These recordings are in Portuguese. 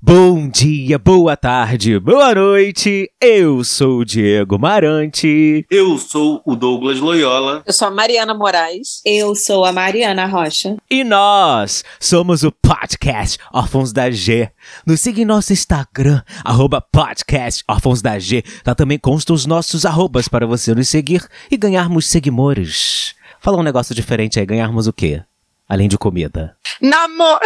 Bom dia, boa tarde, boa noite. Eu sou o Diego Marante. Eu sou o Douglas Loyola. Eu sou a Mariana Moraes. Eu sou a Mariana Rocha. E nós somos o podcast Órfãos da G. Nos siga em nosso Instagram, arroba podcast Órfãos da G. Lá também constam os nossos arrobas para você nos seguir e ganharmos seguidores. Fala um negócio diferente aí, ganharmos o quê? Além de comida. Namor...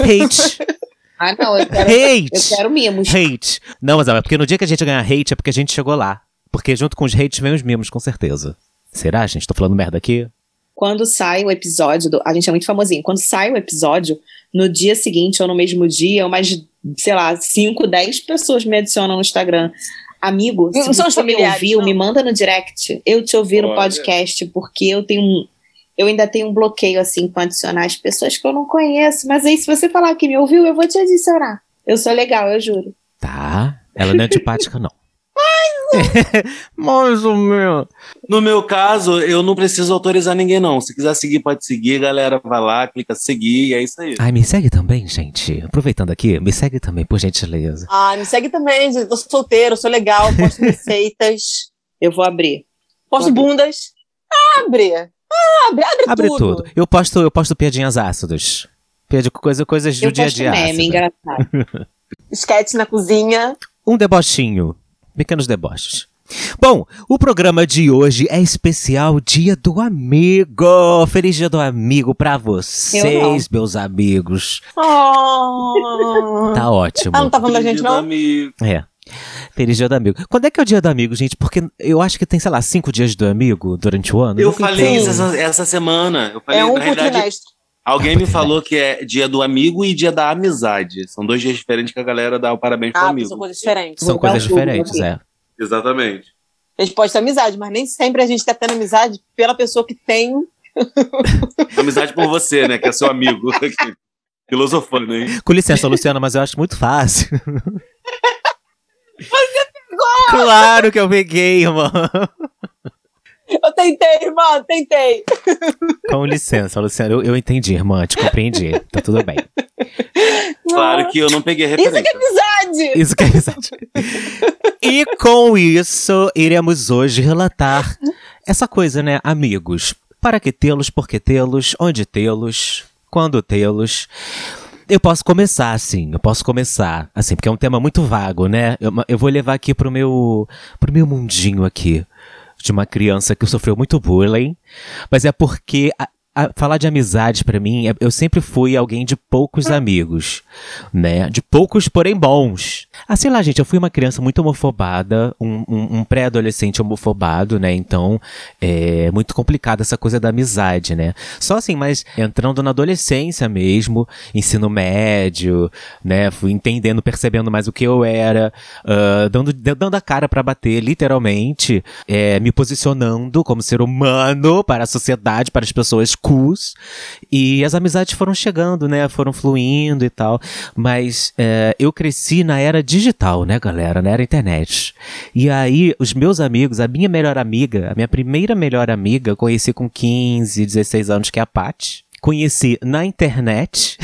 Hate. Ah, não, eu quero, Hate. eu quero mimos. Hate. Não, mas é porque no dia que a gente ganhar hate é porque a gente chegou lá. Porque junto com os hates vem os mimos, com certeza. Será, gente? Tô falando merda aqui? Quando sai o episódio, do- a gente é muito famosinho, quando sai o episódio, no dia seguinte ou no mesmo dia, umas, sei lá, 5, 10 pessoas me adicionam no Instagram. Amigo, se Não você me ouviu, não. me manda no direct. Eu te ouvi no Olha. podcast, porque eu tenho um. Eu ainda tenho um bloqueio, assim, com adicionar as pessoas que eu não conheço. Mas aí, se você falar que me ouviu, eu vou te adicionar. Eu sou legal, eu juro. Tá. Ela não é antipática, não. Mais ou menos. No meu caso, eu não preciso autorizar ninguém, não. Se quiser seguir, pode seguir. Galera, vai lá, clica seguir e é isso aí. Ai, me segue também, gente. Aproveitando aqui, me segue também, por gentileza. Ah, me segue também, gente. Eu sou solteiro, sou legal, posto receitas, Eu vou abrir. posto Abre. bundas. Abre! Abre, abre, Abre tudo. tudo. Eu posto, eu posto piadinhas ácidas. Piada, coisa, coisas do eu dia a dia meme, ácida. engraçado. Esquete na cozinha. Um debochinho. Pequenos deboches. Bom, o programa de hoje é especial Dia do Amigo. Feliz Dia do Amigo pra vocês, meus amigos. Oh. Tá ótimo. Ela não tá falando da gente, não? amigo. É. Feliz Dia do Amigo. Quando é que é o Dia do Amigo, gente? Porque eu acho que tem, sei lá, cinco dias do amigo durante o ano. Eu falei isso essa, essa semana. Eu falei, É um na alguém me falou que é dia do amigo e dia da amizade. São dois dias diferentes que a galera dá o parabéns pro Ah, amigo. são coisas diferentes. São coisas diferentes, é. Exatamente. A gente pode ter amizade, mas nem sempre a gente tá tendo amizade pela pessoa que tem. Amizade por você, né? Que é seu amigo. Filosofando, hein? Com licença, Luciana, mas eu acho muito fácil. Claro que eu peguei, irmão. Eu tentei, irmã, tentei. Com licença, Luciana. Eu, eu entendi, irmã. Te compreendi. Tá tudo bem. Claro que eu não peguei a Isso referência. que é amizade! Isso que é verdade. E com isso, iremos hoje relatar essa coisa, né, amigos? Para que tê-los, por que tê-los, onde tê-los, quando tê-los. Eu posso começar assim, eu posso começar assim, porque é um tema muito vago, né? Eu, eu vou levar aqui pro meu, pro meu mundinho aqui, de uma criança que sofreu muito bullying, mas é porque a- falar de amizade pra mim, é- eu sempre fui alguém de poucos amigos, né? De poucos, porém bons. Ah, sei lá, gente, eu fui uma criança muito homofobada, um, um- um pré-adolescente homofobado, né? Então, é muito complicada essa coisa da amizade, né? Só assim, mas entrando na adolescência mesmo, ensino médio, né? Fui entendendo, percebendo mais o que eu era, ah, dando, dando a cara pra bater, literalmente, é, me posicionando como ser humano para a sociedade, para as pessoas E as amizades foram chegando, né? Foram fluindo e tal. Mas é, eu cresci na era digital, né, galera? Na era internet. E aí, os meus amigos, a minha melhor amiga, a minha primeira melhor amiga, eu conheci com 15, 16 anos, que é a Paty. Conheci na internet,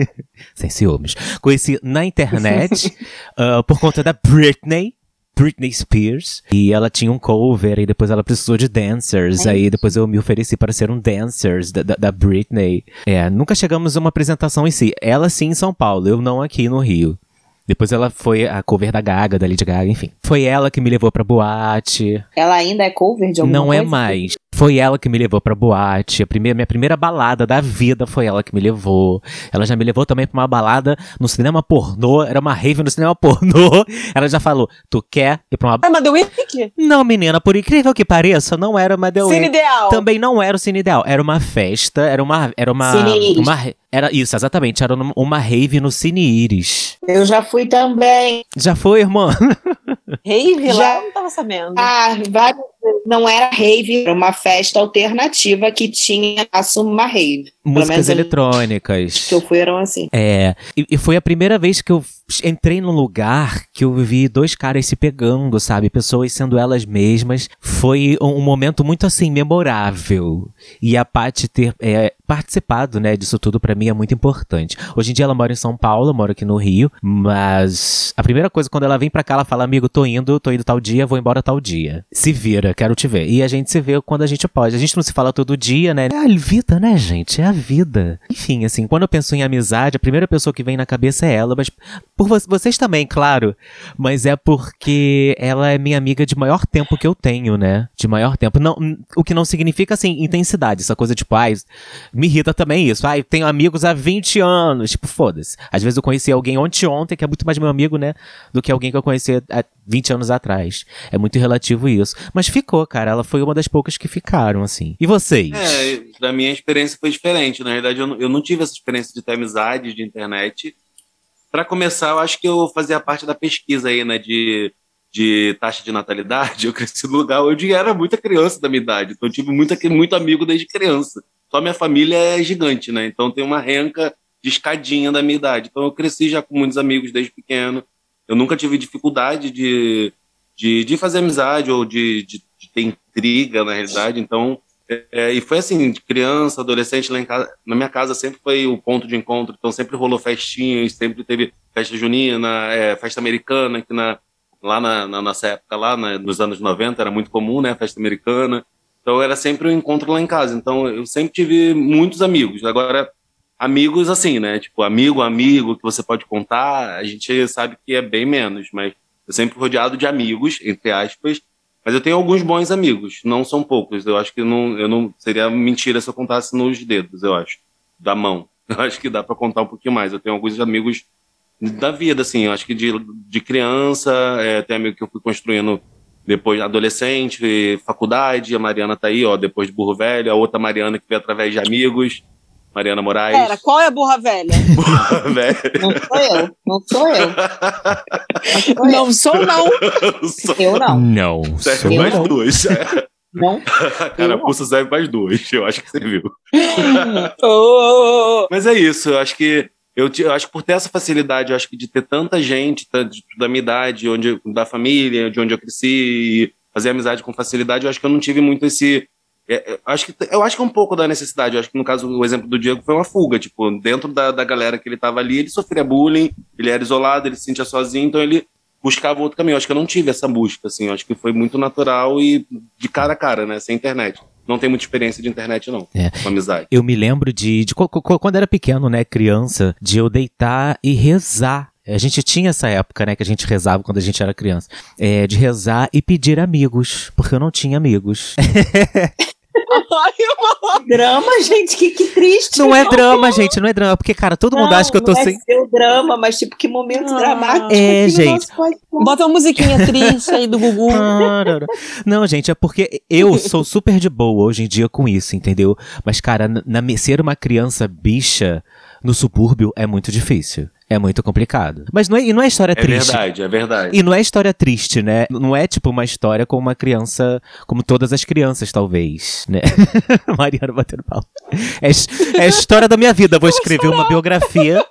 sem ciúmes, conheci na internet ah, por conta da Britney, Britney Spears. E ela tinha um cover e depois ela precisou de dancers. Aí depois eu me ofereci para ser um dancers da, da, da Britney. É, nunca chegamos a uma apresentação em si. Ela sim em São Paulo, eu não aqui no Rio. Depois ela foi a cover da Gaga, da Lady Gaga, enfim. Foi ela que me levou pra boate. Ela ainda é cover de alguma Não coisa? é mais. Foi ela que me levou pra boate. A primeira, minha primeira balada da vida foi ela que me levou. Ela já me levou também pra uma balada no cinema pornô. Era uma rave no cinema pornô. Ela já falou: Tu quer ir pra uma. Ah, mas deu Wick? Não, menina, por incrível que pareça, não era uma The Cine Week. ideal. Também não era o cine ideal. Era uma festa, era uma. Era uma. Cine Iris. uma era isso, exatamente. Era uma- uma rave no Cine Iris. Eu já fui também. Já foi, irmã? Rave lá, Já- eu não tava sabendo. Ah, vários, não era rave, era uma festa alternativa que tinha uma rave. Músicas eletrônicas. Que eu fui eram assim. É, e, e foi a primeira vez que eu entrei num lugar que eu vi dois caras se pegando, sabe? Pessoas sendo elas mesmas. Foi um, momento muito assim, memorável. E a Paty ter é, participado, né, disso tudo pra mim é muito importante. Hoje em dia ela mora em São Paulo, eu moro aqui no Rio, mas a primeira coisa quando ela vem pra cá, ela fala: "Amigo, tô indo, tô indo tal dia, vou embora tal dia. Se vira, quero te ver". E a gente se vê quando a gente pode. A gente não se fala todo dia, né? É a vida, né, gente? É a vida. Enfim, assim, quando eu penso em amizade, a primeira pessoa que vem na cabeça é ela, mas por vo- vocês também, claro. Mas é porque ela é minha amiga de maior tempo que eu tenho, né? De maior tempo. Não, o que não significa, assim, intensidade. Essa coisa, tipo, ai, me irrita também isso. Ai, tenho amigos há 20 anos. Tipo, foda-se. Às vezes eu conheci alguém ontem ontem, que é muito mais meu amigo, né? Do que alguém que eu conheci há 20 anos atrás. É muito relativo isso. Mas ficou, cara. Ela foi uma das poucas que ficaram, assim. E vocês? É, da minha experiência foi diferente. Na verdade, eu eu não tive essa experiência de ter amizade de internet. Para começar, eu acho que eu fazia parte da pesquisa aí, né, de, de taxa de natalidade. Eu cresci no lugar onde era muita criança da minha idade. Então, eu tive muito, muito amigo desde criança. Só minha família é gigante, né? Então, tem uma renca de escadinha da minha idade. Então, eu cresci já com muitos amigos desde pequeno. Eu nunca tive dificuldade de, de, de fazer amizade ou de, de, de ter intriga, na realidade. Então, é, e foi assim, criança, adolescente, lá em casa, na minha casa sempre foi o ponto de encontro, então sempre rolou festinhas, sempre teve festa junina, é, festa americana, que na, lá na, na nossa época, lá na- nos anos 90, era muito comum, né, festa americana, então era sempre um encontro lá em casa, então eu sempre tive muitos amigos, agora amigos assim, né, tipo amigo, amigo, que você pode contar, a gente sabe que é bem menos, mas eu sempre rodeado de amigos, entre aspas, mas eu tenho alguns bons amigos, não são poucos. Eu acho que não, eu não seria mentira se eu contasse nos dedos, eu acho, da mão. Eu acho que dá para contar um pouquinho mais. Eu tenho alguns amigos da vida, assim. Eu acho que de, de criança, é, tem amigo que eu fui construindo depois adolescente, faculdade. A Mariana tá aí, ó, depois de burro velho. A outra Mariana que veio através de amigos, Mariana Moraes. Pera, qual é a burra velha? Burro velho. Não sou eu, não sou eu. Não sou eu. Não sou, não. Só- Eu não. Não. Serve sou- mais não. duas. Não. A carapuça serve mais duas. Eu acho que você viu. Mas é isso, eu acho que eu, eu acho que por ter essa facilidade, eu acho que de ter tanta gente tá, de- da minha idade, onde, da família, de onde eu cresci, e fazer amizade com facilidade, eu acho que eu não tive muito esse. É, é, acho que, eu acho que é um pouco da necessidade. Eu acho que no caso, o exemplo do Diego foi uma fuga. Tipo, dentro da, da galera que ele tava ali, ele sofria bullying, ele era isolado, ele se sentia sozinho, então ele buscava outro caminho. Eu acho que eu não tive essa busca, assim. Eu acho que foi muito natural e de cara a cara, né? Sem internet. Não tem muita experiência de internet, não. É. Com amizade. Eu me lembro de, de co- quando era pequeno, né, criança, de eu deitar e rezar. A gente tinha essa época, né, que a gente rezava quando a gente era criança. É, de rezar e pedir amigos, porque eu não tinha amigos. Drama, gente, que, que triste. Não é drama, gente, não é drama, porque, cara, todo mundo Não, acha que eu tô não é sem. seu drama, mas tipo, que momento Ah. dramático. É, no gente. Bota uma musiquinha triste aí do Gugu. Parará. Não, gente, é porque eu sou super de boa hoje em dia com isso, entendeu? Mas, cara, na, na- ser uma criança bicha no subúrbio é muito difícil. É muito complicado. Mas não é, e não é história É triste. verdade, é verdade. E não é história triste, né? Não é tipo uma história com uma criança, como todas as crianças, talvez, né? Mariana batendo pau. É, é a história da minha vida. Vou escrever uma biografia.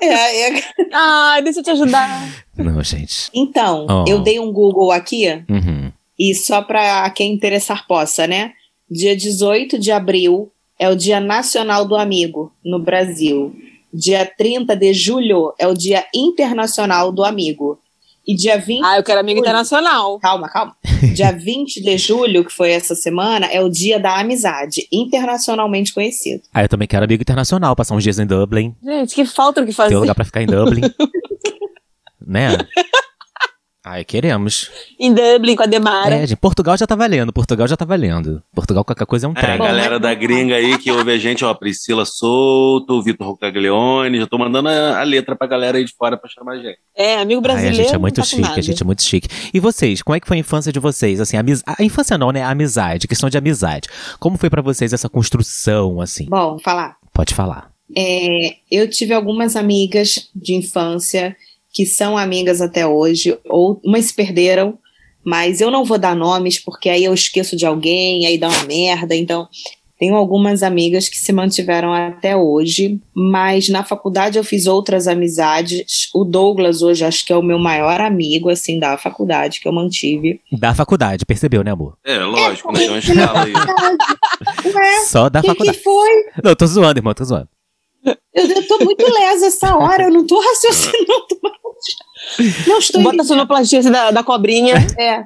É, é. Ai, deixa eu te ajudar. Não, gente. Então, Oh. eu dei um Google aqui, Uhum. e só para quem interessar possa, né? Dia 18 de abril é o Dia Nacional do Amigo no Brasil. Dia 30 de julho é o Dia Internacional do Amigo. E dia 20. Ah, eu quero amigo internacional. Calma, calma. Dia 20 de julho, que foi essa semana, é o Dia da Amizade, internacionalmente conhecido. Ah, eu também quero amigo internacional, passar uns dias em Dublin. Gente, que falta o que fazer. um lugar pra ficar em Dublin. né? Ai, queremos. Em Dublin com a Demara. É, gente, Portugal já tá valendo. Portugal já tá valendo. Portugal, qualquer coisa é um É, a trem. Galera da gringa aí que ouve a gente, ó, Priscila Souto, Vitor Rocaglione, já tô mandando a, a letra pra galera aí de fora pra chamar a gente. É, amigo Ai, brasileiro. a gente é muito tá chique, a gente é muito chique. E vocês, como é que foi a infância de vocês? Assim, a, amiz- a infância não, né? A amizade, questão de amizade. Como foi pra vocês essa construção, assim? Bom, falar. Pode falar. É, eu tive algumas amigas de infância que são amigas até hoje, ou umas se perderam, Mas eu não vou dar nomes, porque aí eu esqueço de alguém, aí dá uma merda. Então, tenho algumas amigas que se mantiveram até hoje, mas na faculdade eu fiz outras amizades. O Douglas hoje acho que é o meu maior amigo, assim, da faculdade que eu mantive. Da faculdade, percebeu, né, amor? É, lógico, né? Tem uma escala aí. Ué, Só da o que, faculdade. que foi? Não, tô zoando, irmão, tô zoando. Eu, eu tô muito lesa essa hora, eu não tô raciocinando mais. Não estou Bota a sonoplastia da, da cobrinha. É.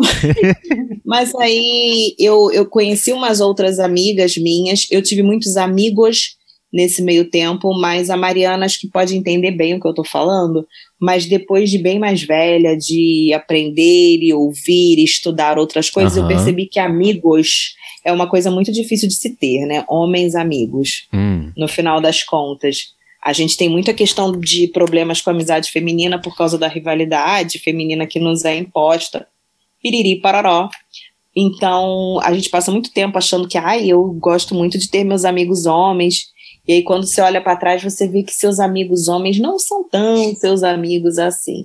Mas aí eu, eu conheci umas outras amigas minhas, eu tive muitos amigos nesse meio tempo, mas a Mariana acho que pode entender bem o que eu tô falando, mas depois de bem mais velha, de aprender e ouvir e estudar outras coisas, eu Aham. percebi que amigos é uma coisa muito difícil de se ter, né? Homens amigos Hum. no final das contas. A gente tem muita questão de problemas com a amizade feminina por causa da rivalidade feminina que nos é imposta. Piriri, pararó. Então, a gente passa muito tempo achando que, ai, eu gosto muito de ter meus amigos homens. E aí, quando você olha para trás, você vê que seus amigos homens não são tão seus amigos assim.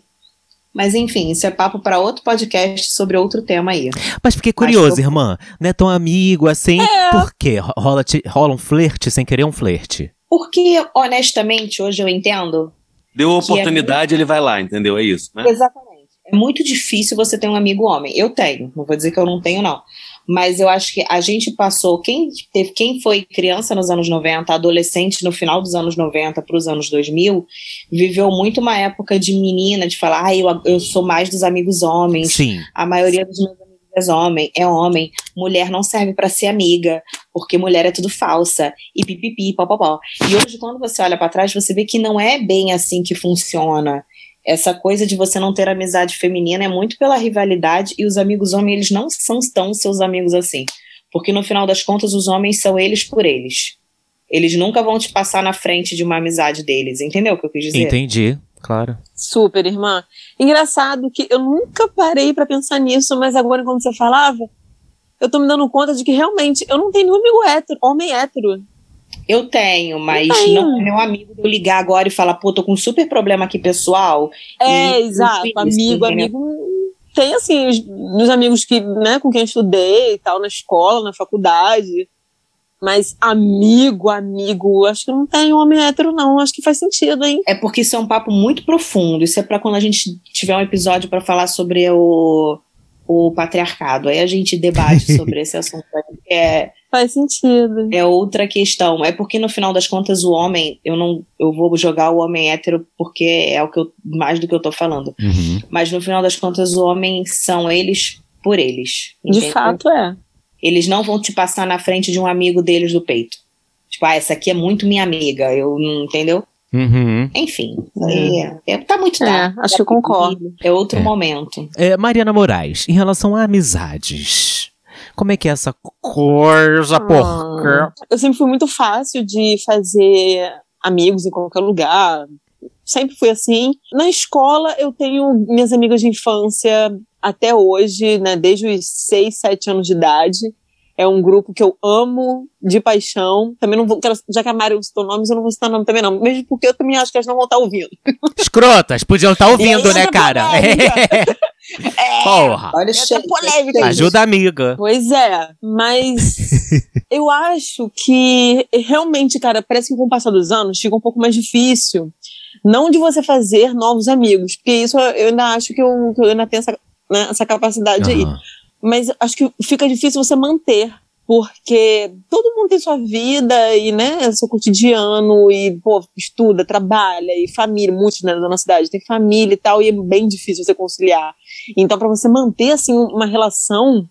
Mas, enfim, isso é papo para outro podcast sobre outro tema aí. Mas fiquei curioso, eu- irmã. Não é tão amigo assim. Por quê? Rola, rola um flerte sem querer um flerte. Porque, honestamente, hoje eu entendo Deu é oportunidade, ele vai lá, entendeu? É isso, né? Exatamente. É muito difícil você ter um amigo homem. Eu tenho, não vou dizer que eu não tenho, não. Mas eu acho que a gente passou, quem, teve, quem foi criança nos anos 90, adolescente no final dos anos 90 para os anos 2000, viveu muito uma época de menina, de falar, ah, eu, eu sou mais dos amigos homens, Sim. a maioria dos meus amigos é homem, é homem, mulher não serve para ser amiga, porque mulher é tudo falsa, e pipipi, popopó. E hoje, quando você olha para trás, você vê que não é bem assim que funciona. Essa coisa de você não ter amizade feminina é muito pela rivalidade, e os amigos homens, eles não são tão seus amigos assim. Porque no final das contas, os homens são eles por eles. Eles nunca vão te passar na frente de uma amizade deles, entendeu o que eu quis dizer? Entendi, claro. Super, irmã. Engraçado que eu nunca parei pra pensar nisso, mas agora quando você falava, eu tô me dando conta de que realmente eu não tenho nenhum amigo hétero, homem hétero. Eu tenho, mas Eu tenho. não é meu amigo de eu ligar agora e falar, pô, tô com um super problema aqui pessoal. É, E- exato. isso, amigo, entendeu? amigo. Tem, assim, os, os amigos que, né, com quem eu estudei e tal, na escola, na faculdade. Mas amigo, amigo, acho que não tem homem hétero, não. Acho que faz sentido, hein? É porque isso é um papo muito profundo. Isso é pra quando a gente tiver um episódio pra falar sobre o, o patriarcado. Aí a gente debate sobre esse assunto. É, Faz sentido. é outra questão. É porque no final das contas o homem, eu não, eu vou jogar o homem hétero porque é o que eu mais do que eu tô falando. Uhum. Mas no final das contas o homem são eles por eles. De entendeu? fato, é. Eles não vão te passar na frente de um amigo deles do peito. Tipo, ah, essa aqui é muito minha amiga, eu não, entendeu? Uhum. Enfim, é, é- tá muito É, tarde. acho que eu concordo. É outro É. momento. É, Mariana Moraes, em relação a amizades, como é que é essa coisa, porca? Eu sempre fui muito fácil de fazer amigos em qualquer lugar. Sempre fui assim. Na escola, eu tenho minhas amigas de infância até hoje, né? Desde os 6, 7 anos de idade. É um grupo que eu amo de paixão. Também não vou, já que a Mari citou nomes, eu não vou citar nome também, não. Mesmo porque eu também acho que elas não vão estar ouvindo. Escrotas, podiam estar ouvindo, né, entra cara? polêmica. Porra. Olha Essa cheiro. polêmica. Ajuda a amiga. Pois é, mas eu acho que realmente, cara, parece que com o passar dos anos fica um pouco mais difícil. Não de você fazer novos amigos, porque isso eu ainda acho que eu, que eu ainda tenho essa, né, essa capacidade aí. Aham. Mas acho que fica difícil você manter, porque todo mundo tem sua vida e, né, seu cotidiano e, pô, estuda, trabalha e família, muitos, né, da nossa cidade tem família e tal, e é bem difícil você conciliar. Então, para você manter, assim, uma relação,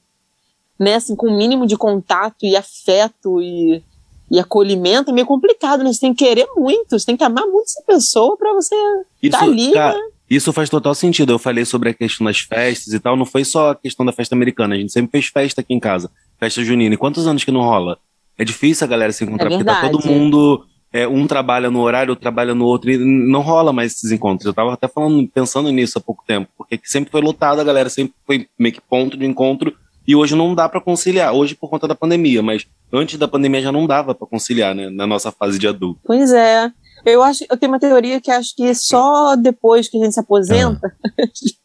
né, assim, com o mínimo de contato e afeto e, e acolhimento é meio complicado, né? Você tem que querer muito, você tem que amar muito essa pessoa para você Isso, tá ali, cara, né? Isso faz total sentido. Eu falei sobre a questão das festas e tal. Não foi só a questão da festa americana. A gente sempre fez festa aqui em casa. Festa junina. E quantos anos que não rola? É difícil a galera se encontrar, É porque tá todo mundo. é, um trabalha no horário, outro trabalha no outro, e não rola mais esses encontros. Eu tava até falando, pensando nisso há pouco tempo, porque sempre foi lotado, a galera sempre foi meio que ponto de encontro, e hoje não dá pra conciliar. Hoje por conta da pandemia, mas antes da pandemia já não dava pra conciliar, né? Na nossa fase de adulto. Pois é. Eu acho, eu tenho uma teoria que acho que só depois que a gente se aposenta,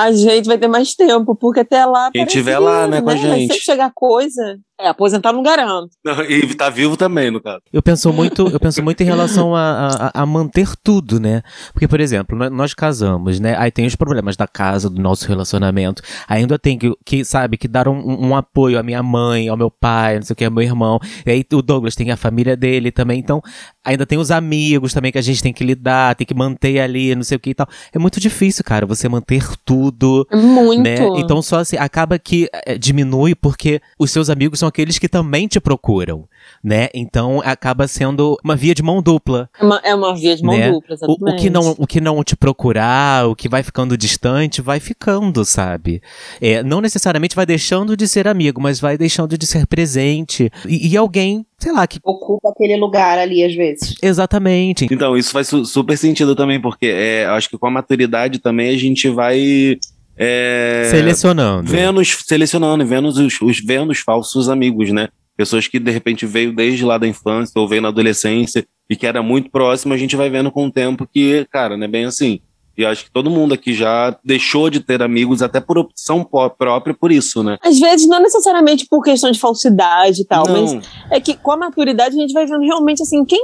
A gente vai ter mais tempo, porque até lá. Quem tiver lá, né, com a gente. Se chegar coisa. É, aposentar não garanto. Não, e tá vivo também, no caso. Eu penso muito, eu penso muito em relação a, a, a manter tudo, né? Porque, por exemplo, nós, nós casamos, né? Aí tem os problemas da casa, do nosso relacionamento. Ainda tem que, que sabe, que dar um, um apoio à minha mãe, ao meu pai, não sei o que, ao meu irmão. E aí o Douglas tem a família dele também. Então, ainda tem os amigos também que a gente tem que lidar, tem que manter ali, não sei o que e tal. É muito difícil, cara, você manter tudo. Muito. Né? Então só assim, acaba que é, diminui porque os seus amigos são aqueles que também te procuram, né? Então acaba sendo uma via de mão dupla. É uma, é uma via de mão né? dupla, O, exatamente. o que não, o que não te procurar, o que vai ficando distante, vai ficando, sabe? É, não necessariamente vai deixando de ser amigo, mas vai deixando de ser presente. E, e alguém, sei lá, que. Ocupa aquele lugar ali, às vezes. Exatamente. Então, isso faz su- super sentido também, porque é, acho que com a maturidade também a gente vai. É, Selecionando. vendo, selecionando, e vendo os, os, vendo os falsos amigos, né? Pessoas que de repente veio desde lá da infância ou veio na adolescência e que era muito próximo, a gente vai vendo com o tempo que, cara, não é bem assim. E acho que todo mundo aqui já deixou de ter amigos, até por opção própria, por isso, né? Às vezes, não necessariamente por questão de falsidade e tal, mas Não, é que com a maturidade a gente vai vendo realmente assim, quem,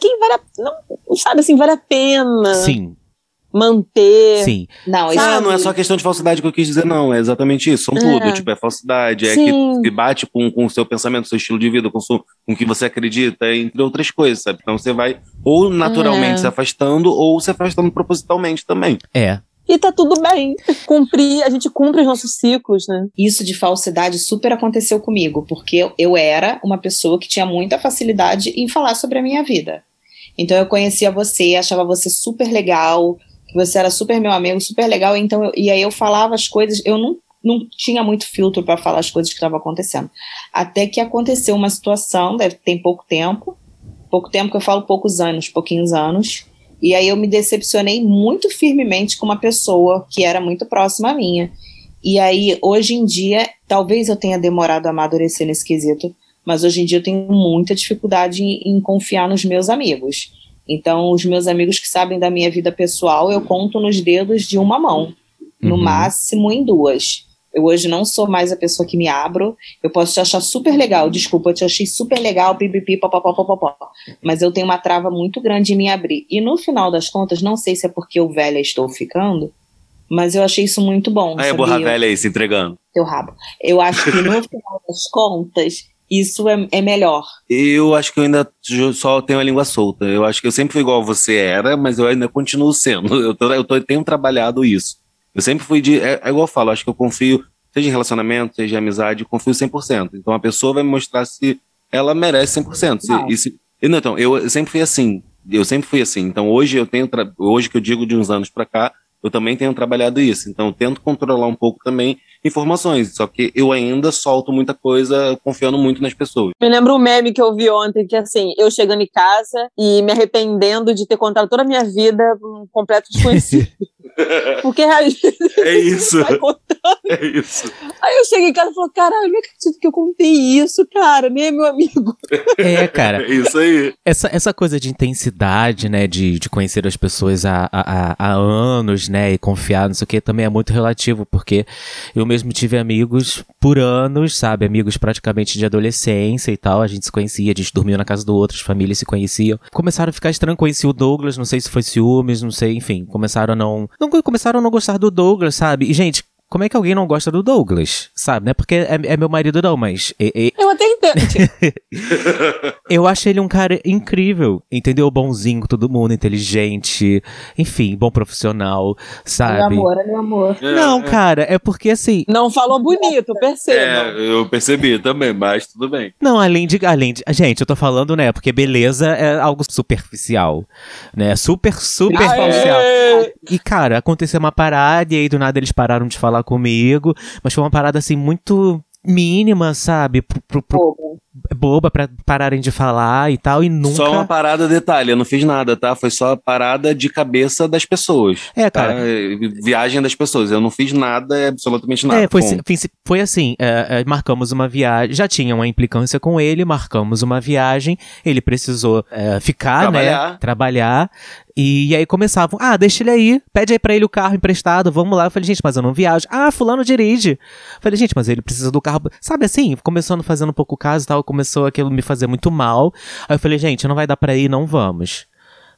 quem vale a, não, sabe assim, vale a pena Sim, manter. sim. Não, isso Ah, não é só questão de falsidade que eu quis dizer, não. É exatamente isso. São É. tudo. Tipo, é falsidade, é que, que bate com, com o seu pensamento, seu estilo de vida, com, su- com o que você acredita, entre outras coisas, sabe? Então você vai ou naturalmente É. se afastando ou se afastando propositalmente também. É. E tá tudo bem. Cumprir, a gente cumpre os nossos ciclos, né? Isso de falsidade super aconteceu comigo, porque eu- era uma pessoa que tinha muita facilidade em falar sobre a minha vida. Então eu conhecia você, achava você super legal, você era super meu amigo, super legal, então eu- e aí eu falava as coisas, eu não, não tinha muito filtro para falar as coisas que estavam acontecendo. Até que aconteceu uma situação, deve tem pouco tempo, pouco tempo que eu falo poucos anos, pouquinhos anos, e aí eu me decepcionei muito firmemente com uma pessoa que era muito próxima a minha. E aí, hoje em dia, talvez eu tenha demorado a amadurecer nesse quesito, mas hoje em dia eu tenho muita dificuldade em, em confiar nos meus amigos. Então, os meus amigos que sabem da minha vida pessoal, eu conto nos dedos de uma mão, no Uhum. máximo em duas. Eu hoje não sou mais a pessoa que me abro. Eu posso te achar super legal, desculpa, eu te achei super legal, pipipi, papapá, mas eu tenho uma trava muito grande em me abrir. E no final das contas, não sei se é porque eu velha estou ficando, mas eu achei isso muito bom. Aí a borra velha aí se entregando. teu rabo. Eu acho que no final das contas, isso é, é melhor. Eu acho que eu ainda só tenho a língua solta. Eu acho que eu sempre fui igual você era, mas eu ainda continuo sendo. Eu, tô, eu tô- tenho trabalhado isso. Eu sempre fui de. É, é igual eu falo, acho que eu confio, seja em relacionamento, seja em amizade, eu confio 100%. Então a pessoa vai me mostrar se ela merece 100%. Se, Não. e se, e não, então, eu sempre fui assim. Eu sempre fui assim. Então hoje eu tenho. Hoje que eu digo de uns anos pra cá, eu também tenho trabalhado isso. Então eu tento controlar um pouco também informações. Só que eu ainda solto muita coisa confiando muito nas pessoas. Me lembro um meme que eu vi ontem, que assim, eu chegando em casa e me arrependendo de ter contado toda a minha vida um completo desconhecido. Porque É isso. vai contando. É isso. Aí eu cheguei em casa e falei, caralho, não acredito que eu contei isso, cara, nem é meu amigo. É, cara. É isso aí. Essa, essa coisa de intensidade, né, de, de conhecer as pessoas há, há, há anos, né, e confiar, não sei o que, também é muito relativo, porque eu mesmo tive amigos por anos, sabe, amigos praticamente de adolescência e tal, a gente se conhecia, a gente dormia na casa do outro, as famílias se conheciam. Começaram a ficar estranho, conheci o Douglas, não sei se foi ciúmes, não sei, enfim, começaram a não, não começaram a não gostar do Douglas, sabe, e gente... Como é que alguém não gosta do Douglas? Sabe? Não é porque é, é meu marido, não, mas é- é- Eu até entendo. eu acho ele um cara incrível, entendeu? Bonzinho com todo mundo, inteligente, enfim, bom profissional, sabe? Meu amor, é meu amor. Não, cara, é porque assim. Não falou bonito, perceba. É, eu percebi também, mas tudo bem. Não, além de. Além de. Gente, eu tô falando, né? Porque beleza é algo superficial. Né? Super, superficial. Aê! E, cara, aconteceu uma parada e aí do nada eles pararam de falar comigo. Mas foi uma parada assim muito mínima, sabe? Pro, pro- pro-. Boba pra pararem de falar e tal, e nunca. Só uma parada, detalhe, eu não fiz nada, tá? Foi só a parada de cabeça das pessoas. É, tá? cara. Viagem das pessoas. Eu não fiz nada, absolutamente nada. É, foi, foi, assim, é, é, marcamos uma viagem, já tinha uma implicância com ele, marcamos uma viagem, ele precisou é, ficar, né, Trabalhar. trabalhar, e aí começavam, ah, deixa ele aí, pede aí pra ele o carro emprestado, vamos lá. Eu falei, gente, mas eu não viajo. Ah, fulano dirige. Eu falei, gente, mas ele precisa do carro. Sabe assim, começando fazendo um pouco caso e tal, começou aquilo me fazer muito mal. Aí eu falei, gente, não vai dar pra ir, não vamos.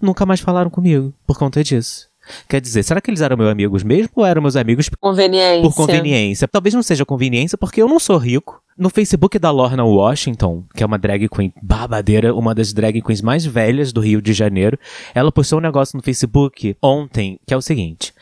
Nunca mais falaram comigo por conta disso. Quer dizer, será que eles eram meus amigos mesmo ou eram meus amigos Conveniência. por conveniência? Talvez não seja conveniência porque eu não sou rico. No Facebook da Lorna Washington, que é uma drag queen babadeira, uma das drag queens mais velhas do Rio de Janeiro, ela postou um negócio no Facebook ontem, que é o seguinte: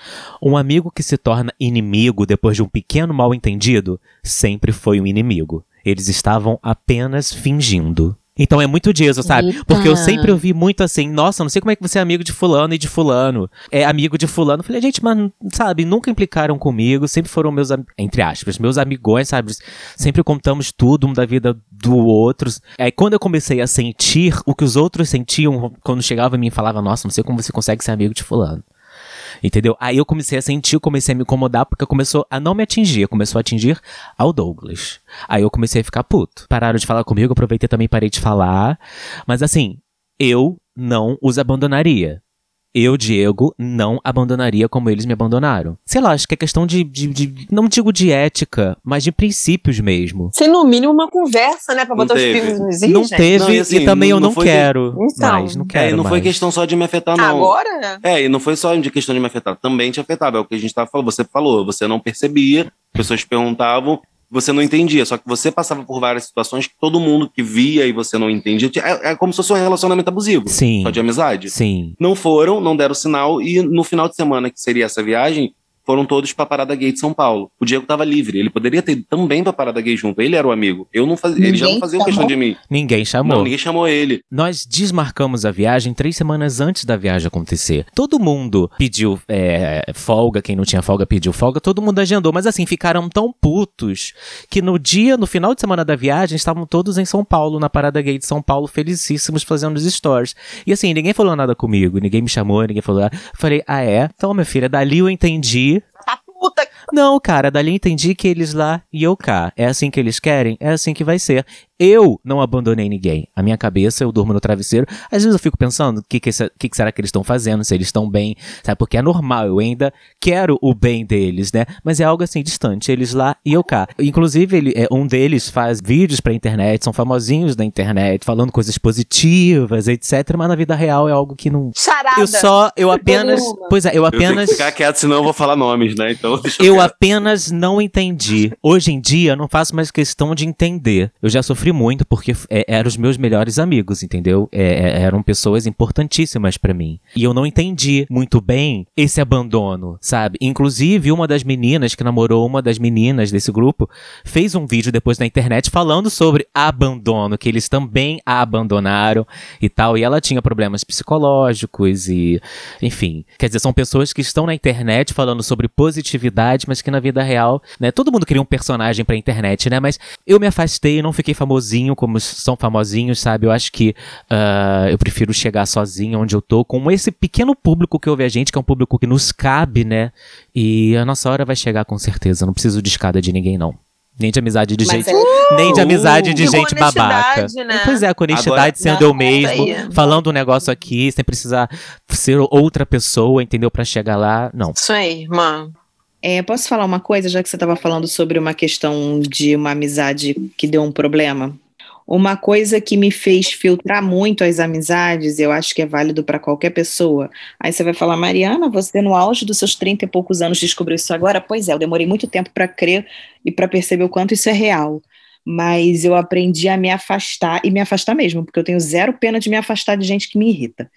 um amigo que se torna inimigo depois de um pequeno mal entendido sempre foi um inimigo. Eles estavam apenas fingindo. Então é muito disso, sabe? Eita. Porque eu sempre ouvi muito assim, nossa, não sei como é que você é amigo de fulano e de fulano. É amigo de fulano. Eu falei, gente, mas, sabe, nunca implicaram comigo, sempre foram meus, entre aspas, meus amigões, sabe? Sempre contamos tudo um da vida do outro. Aí quando eu comecei a sentir o que os outros sentiam quando chegava em mim e falava, nossa, não sei como você consegue ser amigo de fulano. Entendeu? Aí eu comecei a sentir, comecei a me incomodar, porque começou a não me atingir, começou a atingir ao Douglas. Aí eu comecei a ficar puto. Pararam de falar comigo, aproveitei também parei de falar. Mas assim, eu não os abandonaria. Eu, Diego, não abandonaria como eles me abandonaram. Sei lá, acho que é questão de, de, de- não digo de ética, mas de princípios mesmo. Sem no mínimo uma conversa, né? Pra Não botar os pingos nos is, não gente. teve Não, e e, assim, também não- eu não não foi- quero Então. mais, não quero É, e não foi mais. questão só de me afetar, não. Agora, né? É, e não foi só de questão de me afetar, também te afetava. É o que a gente tava falando. Você falou, você não percebia, pessoas perguntavam, você não entendia. Só que você passava por várias situações que todo mundo que via e você não entendia. É, é como se fosse um relacionamento abusivo. Sim. Só de amizade. Sim. Não foram, não deram sinal, e no final de semana, que seria essa viagem, foram todos pra Parada Gay de São Paulo. O Diego tava livre, ele poderia ter ido também pra Parada Gay junto. Ele era o amigo. Eu não fazia, ele já não Ninguém fazia chamou? questão de mim. Ninguém chamou. Não, ninguém chamou ele. Nós desmarcamos a viagem três semanas antes da viagem acontecer. Todo mundo pediu é, folga, quem não tinha folga pediu folga, todo mundo agendou. Mas assim, ficaram tão putos que no dia, no final de semana da viagem, estavam todos em São Paulo, na Parada Gay de São Paulo, felicíssimos, fazendo os stories. E assim, ninguém falou nada comigo, ninguém me chamou, ninguém falou nada. Falei, ah é? Então, minha filha, dali eu entendi Tá puta. não, cara, dali entendi que eles lá e eu cá. É assim que eles querem? É assim que vai ser. Eu não abandonei ninguém. A minha cabeça, eu durmo no travesseiro. Às vezes eu fico pensando, o que, que, que que será que eles estão fazendo? Se eles estão bem, sabe? Porque é normal, eu ainda quero o bem deles, né? Mas é algo assim, distante. Eles lá e eu cá. Inclusive, ele, é, um deles faz vídeos pra internet, são famosinhos da internet, falando coisas positivas, etc. Mas na vida real é algo que não... Charada. Eu só, eu apenas... Pois é, eu Eu tenho apenas... que ficar quieto, senão eu vou falar nomes, né? Então deixa Eu quieto. apenas não entendi. Hoje em dia, eu não faço mais questão de entender. Eu já sofri muito porque é, eram os meus melhores amigos, entendeu? É, é, eram pessoas importantíssimas pra mim. E eu não entendi muito bem esse abandono, sabe? Inclusive, uma das meninas que namorou uma das meninas desse grupo fez um vídeo depois na internet falando sobre abandono, que eles também a abandonaram e tal. E ela tinha problemas psicológicos e, enfim. Quer dizer, são pessoas que estão na internet falando sobre positividade, mas que na vida real, né? Todo mundo cria um personagem pra internet, né? Mas eu me afastei, não fiquei famosinho como são famosinhos, sabe? Eu acho que ah, eu prefiro chegar sozinho onde eu tô, com esse pequeno público que ouve a gente, que é um público que nos cabe, né? E a nossa hora vai chegar com certeza. Não preciso de escada de ninguém, não. Nem de amizade de Mas gente. é- Nem de amizade de com gente babaca. honestidade, né? Pois é, com honestidade, Agora- sendo eu mesmo, isso aí. falando um negócio aqui, sem precisar ser outra pessoa, entendeu? Pra chegar lá. Não. Isso aí, irmã. É, posso falar uma coisa, já que você estava falando sobre uma questão de uma amizade que deu um problema? Uma coisa que me fez filtrar muito as amizades, eu acho que é válido para qualquer pessoa. Aí você vai falar, Mariana, você no auge dos seus 30 e poucos anos descobriu isso agora? Pois é, eu demorei muito tempo para crer e para perceber o quanto isso é real. Mas eu aprendi a me afastar, e me afastar mesmo, porque eu tenho zero pena de me afastar de gente que me irrita.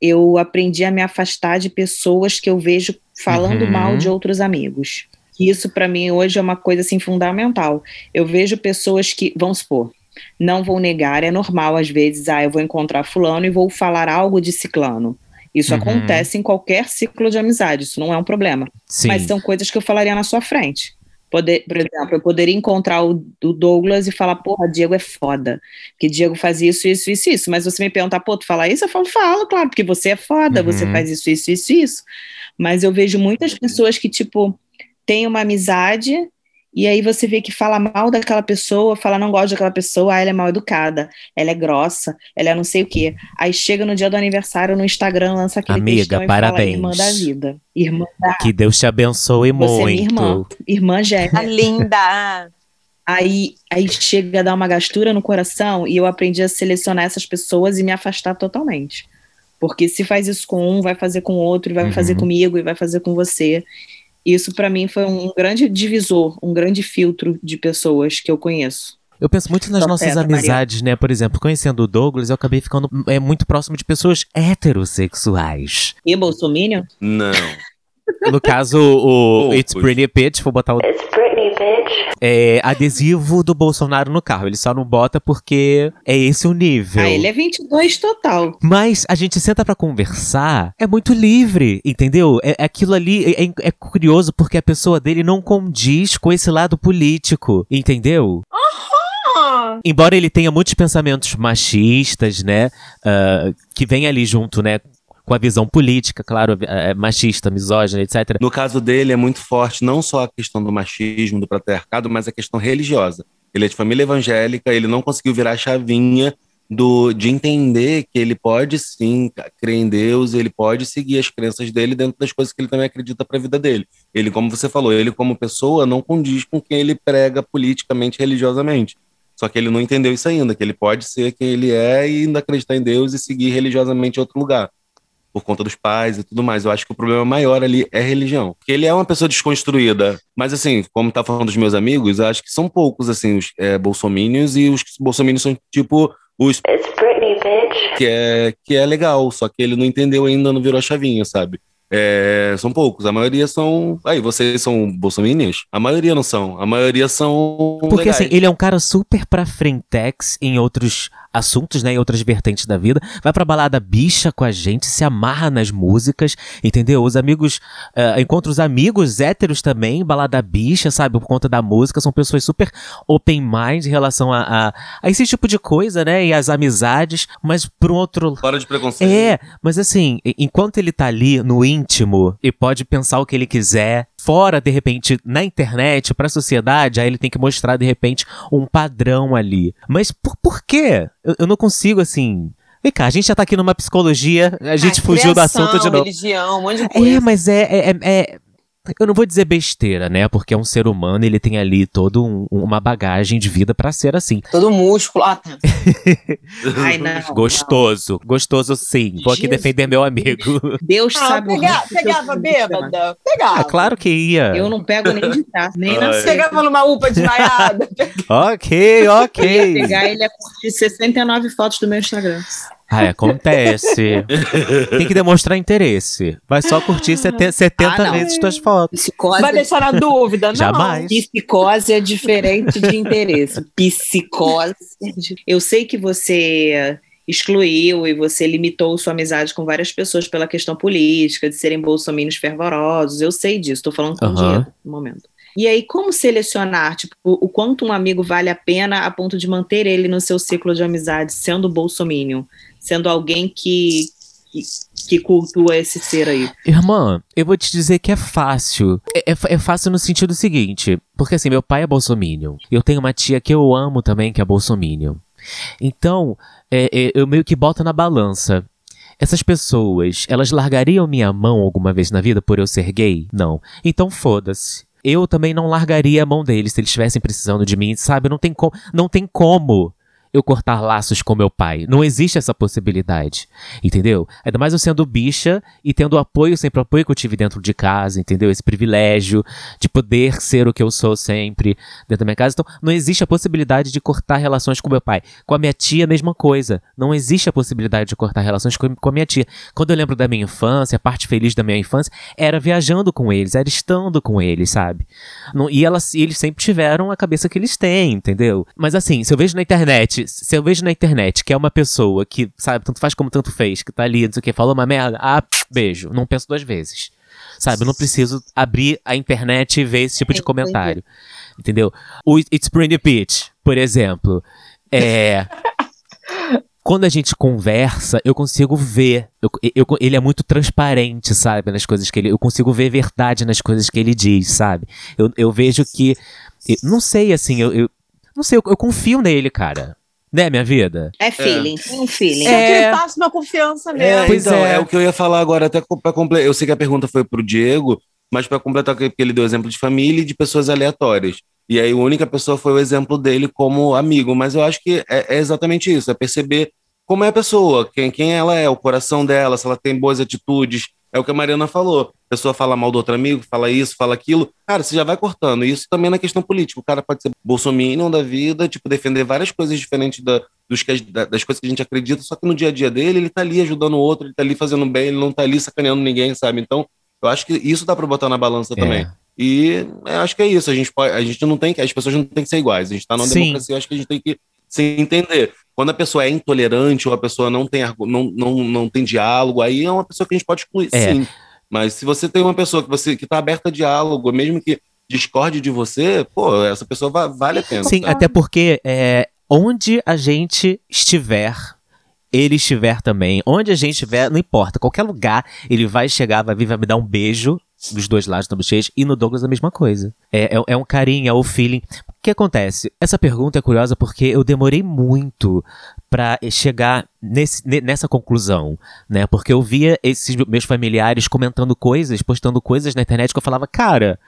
Eu aprendi a me afastar de pessoas que eu vejo falando Uhum. mal de outros amigos. Isso para mim hoje é uma coisa assim fundamental. Eu vejo pessoas que, vamos supor, não vou negar, é normal às vezes, ah, eu vou encontrar fulano e vou falar algo de ciclano. Isso Uhum. acontece em qualquer ciclo de amizade, isso não é um problema. Sim. Mas são coisas que eu falaria na sua frente. Poder, por exemplo, eu poderia encontrar o, o Douglas e falar, porra, Diego é foda. Que Diego faz isso, isso, isso, isso. Mas você me perguntar, pô, tu fala isso? Eu falo, falo, claro, porque você é foda, Uhum. você faz isso, isso, isso, isso. Mas eu vejo muitas pessoas que, tipo, têm uma amizade e aí você vê que fala mal daquela pessoa, fala não gosta daquela pessoa, ah, ela é mal educada, ela é grossa, ela é não sei o quê. Aí chega no dia do aniversário no Instagram, lança aquele Amiga, e parabéns. fala irmã da vida. Irmã da Que Deus te abençoe você é muito. minha irmã. Irmã gêmea. A linda. Aí, aí chega a dar uma gastura no coração e eu aprendi a selecionar essas pessoas e me afastar totalmente. Porque se faz isso com um, vai fazer com outro, e vai Uhum. fazer comigo e vai fazer com você. Isso pra mim foi um grande divisor, um grande filtro de pessoas que eu conheço. Eu penso muito nas nossas certo, Maria. amizades, né? Por exemplo, conhecendo o Douglas, eu acabei ficando é, muito próximo de pessoas heterossexuais. E Bolsominion? Não. No caso, o Poucos. It's Pretty Bitch, vou botar o é, adesivo do Bolsonaro no carro. Ele só não bota porque é esse o nível. Ah, ele é 22 total. Mas a gente senta pra conversar, é muito livre, entendeu? É, aquilo ali é, é- é curioso porque a pessoa dele não condiz com esse lado político, entendeu? Embora ele tenha muitos pensamentos machistas, né? ah, que vem ali junto, né? Com a visão política, claro, eh, machista, misógina, etc. No caso dele, é muito forte não só a questão do machismo, do patriarcado, mas a questão religiosa. Ele é de família evangélica, ele não conseguiu virar a chavinha do, de entender que ele pode sim crer em Deus, ele pode seguir as crenças dele dentro das coisas que ele também acredita para a vida dele. Ele, como você falou, ele como pessoa não condiz com quem ele prega politicamente, religiosamente. Só que ele não entendeu isso ainda, que ele pode ser quem ele é e ainda acreditar em Deus e seguir religiosamente outro lugar por conta dos pais e tudo mais. Eu acho que o problema maior ali é religião. Porque ele é uma pessoa desconstruída. Mas, assim, como tá falando dos meus amigos, eu acho que são poucos, assim, os é, bolsomínios, e os bolsomínios são, tipo, os que é, que é legal, só que ele não entendeu ainda, não virou a chavinha, sabe? É, são poucos, a maioria são. Aí, vocês são bolsominions? A maioria não são, a maioria são. Porque legais. assim, ele é um cara super pra frentex em outros assuntos, né, em outras vertentes da vida. Vai pra balada bicha com a gente, se amarra nas músicas, entendeu? Os amigos, eh, encontra os amigos héteros também, balada bicha, sabe, por conta da música, são pessoas super open mind em relação a, a, a esse tipo de coisa, né, e as amizades, mas por um outro Fora de preconceito. é, mas assim, enquanto ele tá ali no íntimo e pode pensar o que ele quiser, fora, de repente, na internet, pra sociedade, aí ele tem que mostrar, de repente, um padrão ali. Mas por, por quê? Eu, eu não consigo, assim. Vem cá, a gente já tá aqui numa psicologia, a gente Ah, fugiu do criação, assunto de novo. religião, um monte de coisa. É, mas é, é, é- é- Eu não vou dizer besteira, né? Porque é um ser humano, ele tem ali toda um- uma bagagem de vida pra ser assim. Todo músculo. Ah, tá. Ai, não. Gostoso, gostoso sim. Vou aqui Jesus. defender meu amigo. Deus Ah, sabe pega- pegava bêbada. Pegava. Ah, claro que ia. Eu não pego nem de taça, nem na. Pegava numa upa desmaiada. Ok, Eu ia ok. pegar ele a curtir 69 fotos do meu Instagram. Ai, acontece. Tem que demonstrar interesse. Vai só curtir 70, 70 Ah, não. vezes tuas fotos. Psicose, Vai deixar na dúvida? Não. Jamais. psicose é diferente de interesse. Psicose. é Eu sei que você excluiu e você limitou sua amizade com várias pessoas pela questão política, de serem bolsominions fervorosos. Eu sei disso, tô falando com o Aham. Diego no momento. E aí, como selecionar, tipo, o quanto um amigo vale a pena a ponto de manter ele no seu ciclo de amizade, sendo bolsominion, sendo alguém que, que, que cultua esse ser aí? Irmã, eu vou te dizer que é fácil. É, é- é fácil no sentido seguinte. Porque assim, meu pai é bolsominion. Eu tenho uma tia que eu amo também, que é bolsominion. Então, é, é, eu meio que boto na balança. Essas pessoas, elas largariam minha mão alguma vez na vida por eu ser gay? Não. Então foda-se. Eu também não largaria a mão deles se eles estivessem precisando de mim, sabe? Não tem, não tem como eu cortar laços com meu pai. Não existe essa possibilidade. Entendeu? Ainda mais eu sendo bicha e tendo apoio, sempre o apoio que eu tive dentro de casa, entendeu? Esse privilégio de poder ser o que eu sou sempre dentro da minha casa. Então, não existe a possibilidade de cortar relações com meu pai. Com a minha tia, a mesma coisa. Não existe a possibilidade de cortar relações com, com a minha tia. Quando eu lembro da minha infância, a parte feliz da minha infância era viajando com eles, era estando com eles, sabe? Não- e, elas, e eles sempre tiveram a cabeça que eles têm, entendeu? Mas assim, se eu vejo na internet, se eu vejo na internet que é uma pessoa que, sabe, tanto faz como tanto fez, que tá ali, não sei o que, falou uma merda, ah, beijo, não penso duas vezes. Sabe? Eu não preciso abrir a internet e ver esse tipo de Entendi. comentário. Entendeu? O It's Pretty Peach, por exemplo. É. Quando a gente conversa, eu consigo ver. eu- eu- ele é muito transparente, sabe? Nas coisas que ele. Eu consigo ver verdade nas coisas que ele diz, sabe? Eu, eu vejo que. não sei, assim, eu. não sei, eu confio nele, cara. Né, minha vida? É feeling, tem um feeling. É. acreditasse na confiança É, mesmo. Pois então, é. é. o que eu ia falar agora, até para completar. Eu sei que a pergunta foi pro Diego, mas para completar, porque ele deu exemplo de família e de pessoas aleatórias. E aí a única pessoa foi o exemplo dele como amigo. Mas eu acho que é, é exatamente isso: é perceber como é a pessoa, quem, quem ela é, o coração dela, se ela tem boas atitudes. É o que a Mariana falou. A pessoa fala mal do outro amigo, fala isso, fala aquilo. Cara, você já vai cortando. Isso também na questão política. O cara pode ser bolsominion da vida, tipo, defender várias coisas diferentes da, dos que, da- das coisas que a gente acredita, só que no dia a dia dele, ele tá ali ajudando o outro, ele tá ali fazendo bem, ele não tá ali sacaneando ninguém, sabe? Então, eu acho que isso dá pra botar na balança também. É. E eu acho que é isso. A gente, pode, a gente não tem que. As pessoas não têm que ser iguais. A gente tá numa Sim. democracia, eu acho que a gente tem que se entender. Quando a pessoa é intolerante ou a pessoa não tem, não, não, não tem diálogo, aí é uma pessoa que a gente pode excluir, É. sim. Mas se você tem uma pessoa que você que tá aberta a diálogo, mesmo que discorde de você, pô, essa pessoa va- vale a pena. Sim, até porque é, onde a gente estiver, ele estiver também. Onde a gente estiver, não importa. Qualquer lugar, ele vai chegar, vai vir, vai me dar um beijo dos dois lados da bochecha. E no Douglas a mesma coisa. É, é, é um carinho, é o feeling. O que acontece? Essa pergunta é curiosa porque eu demorei muito pra chegar nesse, ne- nessa conclusão, né? Porque eu via esses meus familiares comentando coisas, postando coisas na internet que eu falava, cara,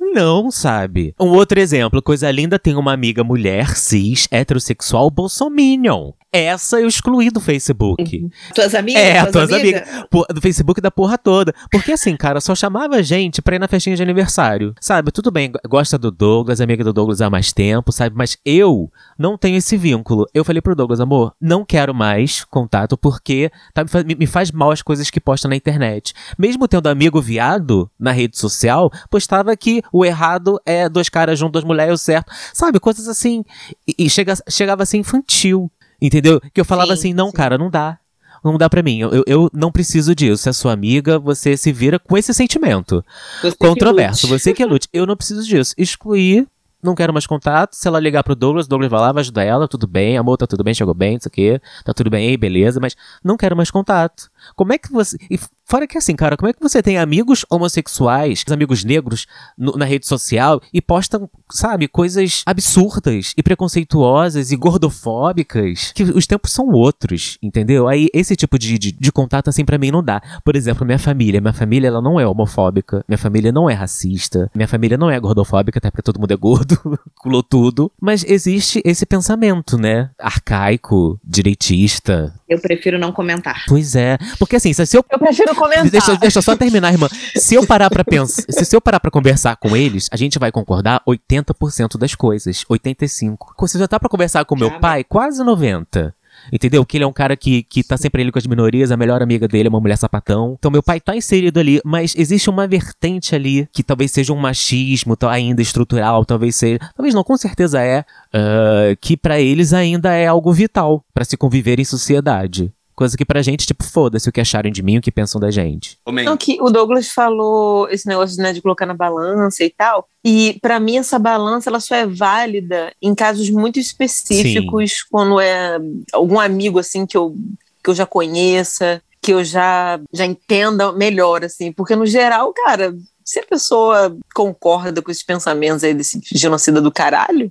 não, sabe? Um outro exemplo, coisa linda, tem uma amiga mulher, cis, heterossexual, bolsominion. Essa eu excluí do Facebook. Tuas amigas? É, tuas amigas. Pô, Do Facebook da porra toda. Porque assim, cara, só chamava gente pra ir na festinha de aniversário. Sabe? Tudo bem, gosta do Douglas, amiga do Douglas há mais tempo, sabe? Mas eu não tenho esse vínculo. Eu falei pro Douglas, amor, não quero mais contato porque tá, me me, faz mal as coisas que posta na internet. Mesmo tendo amigo viado na rede social, postava que o errado é dois caras juntos, duas mulheres, o certo. Sabe? Coisas assim. E, e chega, chegava a ser infantil. Entendeu? Que eu falava Sim, assim, não, sim. cara, não dá. Não dá pra mim. Eu, eu- não preciso disso. Se é sua amiga, você se vira com esse sentimento. Você que Controverso. lute. Você que lute. Eu não preciso disso. Excluir. Não quero mais contato. Se ela ligar pro Douglas, o Douglas vai lá, vai ajudar ela, tudo bem, amor, tá tudo bem, chegou bem, isso aqui, tá tudo bem aí, beleza, mas não quero mais contato. Como é que você. E fora que assim, cara, como é que você tem amigos homossexuais, amigos negros no- na rede social e postam, sabe, coisas absurdas e preconceituosas e gordofóbicas? Que os tempos são outros, entendeu? Aí esse tipo de, de, de contato, assim, pra mim não dá. Por exemplo, minha família. Minha família, ela não é homofóbica. Minha família não é racista. Minha família não é gordofóbica, até porque todo mundo é gordo, culou tudo. Mas existe esse pensamento, né? Arcaico, direitista. Eu prefiro não comentar. Pois é. Porque assim, se eu Eu prefiro comentar. Deixa, deixa eu só terminar, irmã. Se eu parar pra pensar, se, se eu parar para conversar com eles, a gente vai concordar 80% das coisas, 85. Se já tá pra conversar com meu Caramba. pai, quase 90. Entendeu? Que ele é um cara que, que tá sempre ali com as minorias, a melhor amiga dele é uma mulher sapatão. Então meu pai tá inserido ali, mas existe uma vertente ali que talvez seja um machismo ainda estrutural, talvez seja. Talvez não, com certeza é. ah, que pra eles ainda é algo vital pra se conviver em sociedade. Coisa que pra gente, tipo, foda-se o que acharem de mim, o que pensam da gente. Comenta. Não, que o Douglas falou esse negócio né, de colocar na balança e tal. E pra mim essa balança ela só é válida em casos muito específicos, quando é algum amigo assim que eu, que eu já conheça, que eu já já entenda melhor assim, porque no geral, cara, se a pessoa concorda com esses pensamentos aí desse genocida do caralho,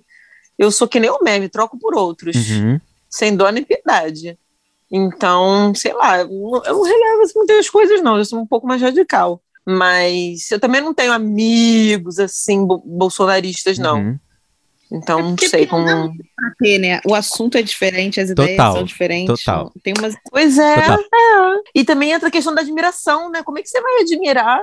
eu sou que nem o meme, troco por outros, Uhum. sem dó nem piedade. Então, sei lá, eu não não relevo assim, muitas coisas, não. Eu sou um pouco mais radical. Mas eu também não tenho amigos, assim, bo- bolsonaristas, não. Uhum. Então, não porque sei como. ter, né? O assunto é diferente, as ideias Total, são diferentes. total. Tem umas Pois é, Total. é. E também entra a questão da admiração, né? Como é que você vai admirar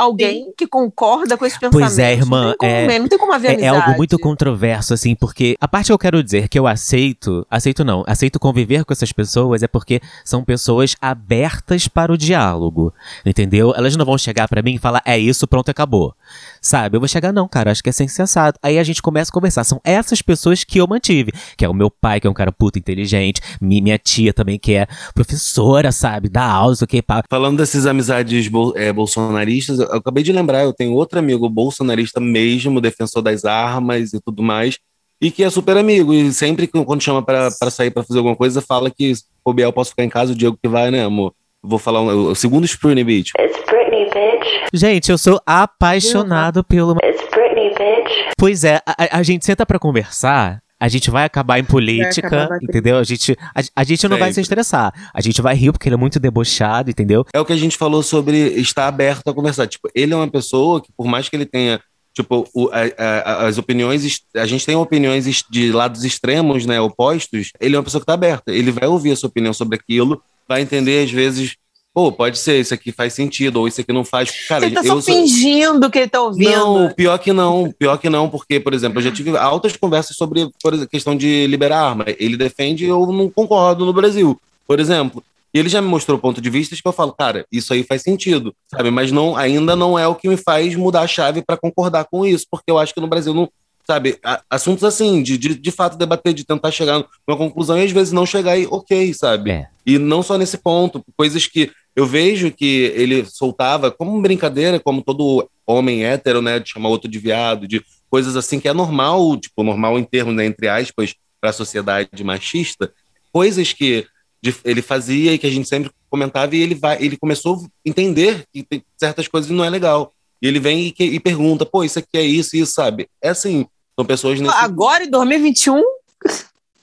alguém que concorda com esse pensamento. Pois é, irmã, Não tem como, é- não tem como haver É, é amizade. algo muito controverso, assim, porque a parte que eu quero dizer que eu aceito, aceito não, aceito conviver com essas pessoas é porque são pessoas abertas para o diálogo, entendeu? Elas não vão chegar pra mim e falar, é isso, pronto, acabou. Sabe? Eu vou chegar, não, cara, acho que é sensato. Aí a gente começa a conversar. São essas pessoas que eu mantive, que é o meu pai, que é um cara puta inteligente, mi- minha tia também, que é professora, sabe? Dá aula, o que, pá. Falando dessas amizades bol- é, bolsonaristas, eu acabei de lembrar, eu tenho outro amigo bolsonarista mesmo, defensor das armas e tudo mais, e que é super amigo. E sempre que quando chama pra sair pra fazer alguma coisa, fala que bobear eu posso ficar em casa, o Diego que vai, né, amor? Vou falar um, o segundo Spoonie Beach. It's Britney, bitch. Gente, eu sou apaixonado pelo It's Britney, bitch. Pois é, a, a- gente senta pra conversar, a gente vai acabar em política, acabar entendeu? A gente, a, a gente não vai se estressar. A gente vai rir porque ele é muito debochado, entendeu? É o que a gente falou sobre estar aberto a conversar. Tipo, ele é uma pessoa que, por mais que ele tenha, tipo, o- a- a- as opiniões, a gente tem opiniões de lados extremos, né, opostos, ele é uma pessoa que tá aberta. Ele vai ouvir a sua opinião sobre aquilo, vai entender, às vezes, pô, pode ser, isso aqui faz sentido, ou isso aqui não faz. Cara, Ele tá só eu sou- fingindo que ele tá ouvindo. Não, pior que não, pior que não, porque, por exemplo, eu já tive altas conversas sobre por exemplo, questão de liberar arma. Ele defende eu não concordo no Brasil, por exemplo. E ele já me mostrou ponto de vista que eu falo, cara, isso aí faz sentido, sabe? Mas não, ainda não é o que me faz mudar a chave para concordar com isso, porque eu acho que no Brasil não, sabe, assuntos assim, de, de, de fato debater, de tentar chegar numa conclusão e às vezes não chegar e ok, sabe? É. E não só nesse ponto, coisas que eu vejo que ele soltava como brincadeira, como todo homem hétero, né, de chamar outro de viado, de coisas assim que é normal, tipo, normal em termos, né, entre aspas, para a sociedade machista, coisas que de- ele fazia e que a gente sempre comentava e ele vai, ele começou a entender que tem certas coisas não é legal. E ele vem e, que- e pergunta, pô, isso aqui é isso, isso, sabe? É assim, são pessoas nesse Agora, em 2021,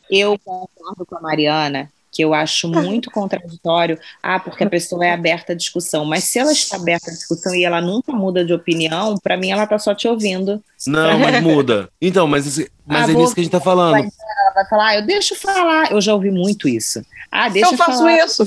Eu concordo com a Mariana que eu acho muito contraditório. Ah, porque a pessoa é aberta à discussão. Mas se ela está aberta à discussão e ela nunca muda de opinião, para mim ela está só te ouvindo. Não, mas muda. Então, mas, mas Ah, é vou- disso que a gente tá falando. Ela vai falar, ah, eu deixo falar. Eu já ouvi muito isso. Ah, deixa eu faço falar, isso.